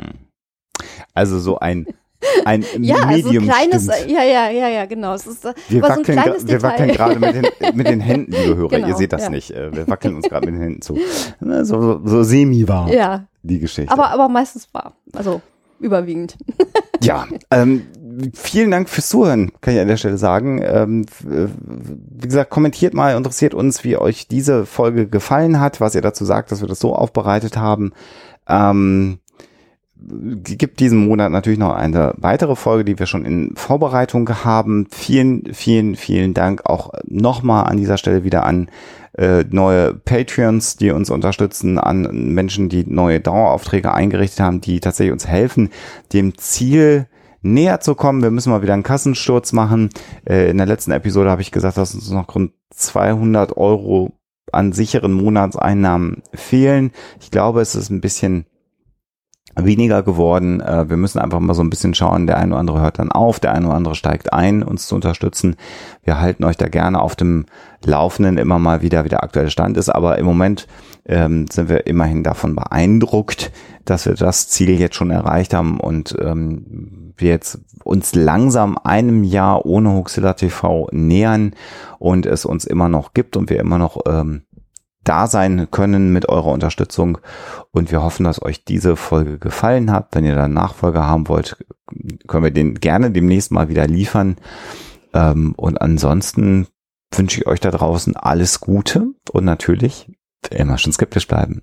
Also so ein, ein ja, also Medium ein kleines, stimmt. ja, ja, ja, ja, genau. Es ist, Wir so wackeln, gra- wir wackeln Detail. gerade mit den, mit den Händen, liebe Hörer. Genau, Ihr seht das ja. nicht. Äh, Wir wackeln uns gerade mit den Händen zu. Ne, So, so, so semi war Ja, die Geschichte. aber, aber meistens war. Also überwiegend. Ja, ähm, vielen Dank fürs Zuhören, kann ich an der Stelle sagen. Ähm, äh, wie gesagt, kommentiert mal, interessiert uns, wie euch diese Folge gefallen hat, was ihr dazu sagt, dass wir das so aufbereitet haben. Ähm, gibt diesen Monat natürlich noch eine weitere Folge, die wir schon in Vorbereitung haben. Vielen, vielen, vielen Dank auch nochmal an dieser Stelle wieder an äh, neue Patreons, die uns unterstützen, an Menschen, die neue Daueraufträge eingerichtet haben, die tatsächlich uns helfen, dem Ziel näher zu kommen. Wir müssen mal wieder einen Kassensturz machen. Äh, in der letzten Episode habe ich gesagt, dass uns noch rund 200 Euro an sicheren Monatseinnahmen fehlen. Ich glaube, es ist ein bisschen weniger geworden. Äh, wir müssen einfach mal so ein bisschen schauen. Der eine oder andere hört dann auf, der eine oder andere steigt ein, uns zu unterstützen. Wir halten euch da gerne auf dem Laufenden immer mal wieder, wie der aktuelle Stand ist. Aber im Moment ähm, sind wir immerhin davon beeindruckt, dass wir das Ziel jetzt schon erreicht haben und ähm, wir jetzt uns langsam einem Jahr ohne Huxilla TV nähern und es uns immer noch gibt und wir immer noch ähm, da sein können mit eurer Unterstützung. Und wir hoffen, dass euch diese Folge gefallen hat. Wenn ihr dann Nachfolger haben wollt, können wir den gerne demnächst mal wieder liefern. Ähm, und ansonsten wünsche ich euch da draußen alles Gute und natürlich immer schon skeptisch bleiben.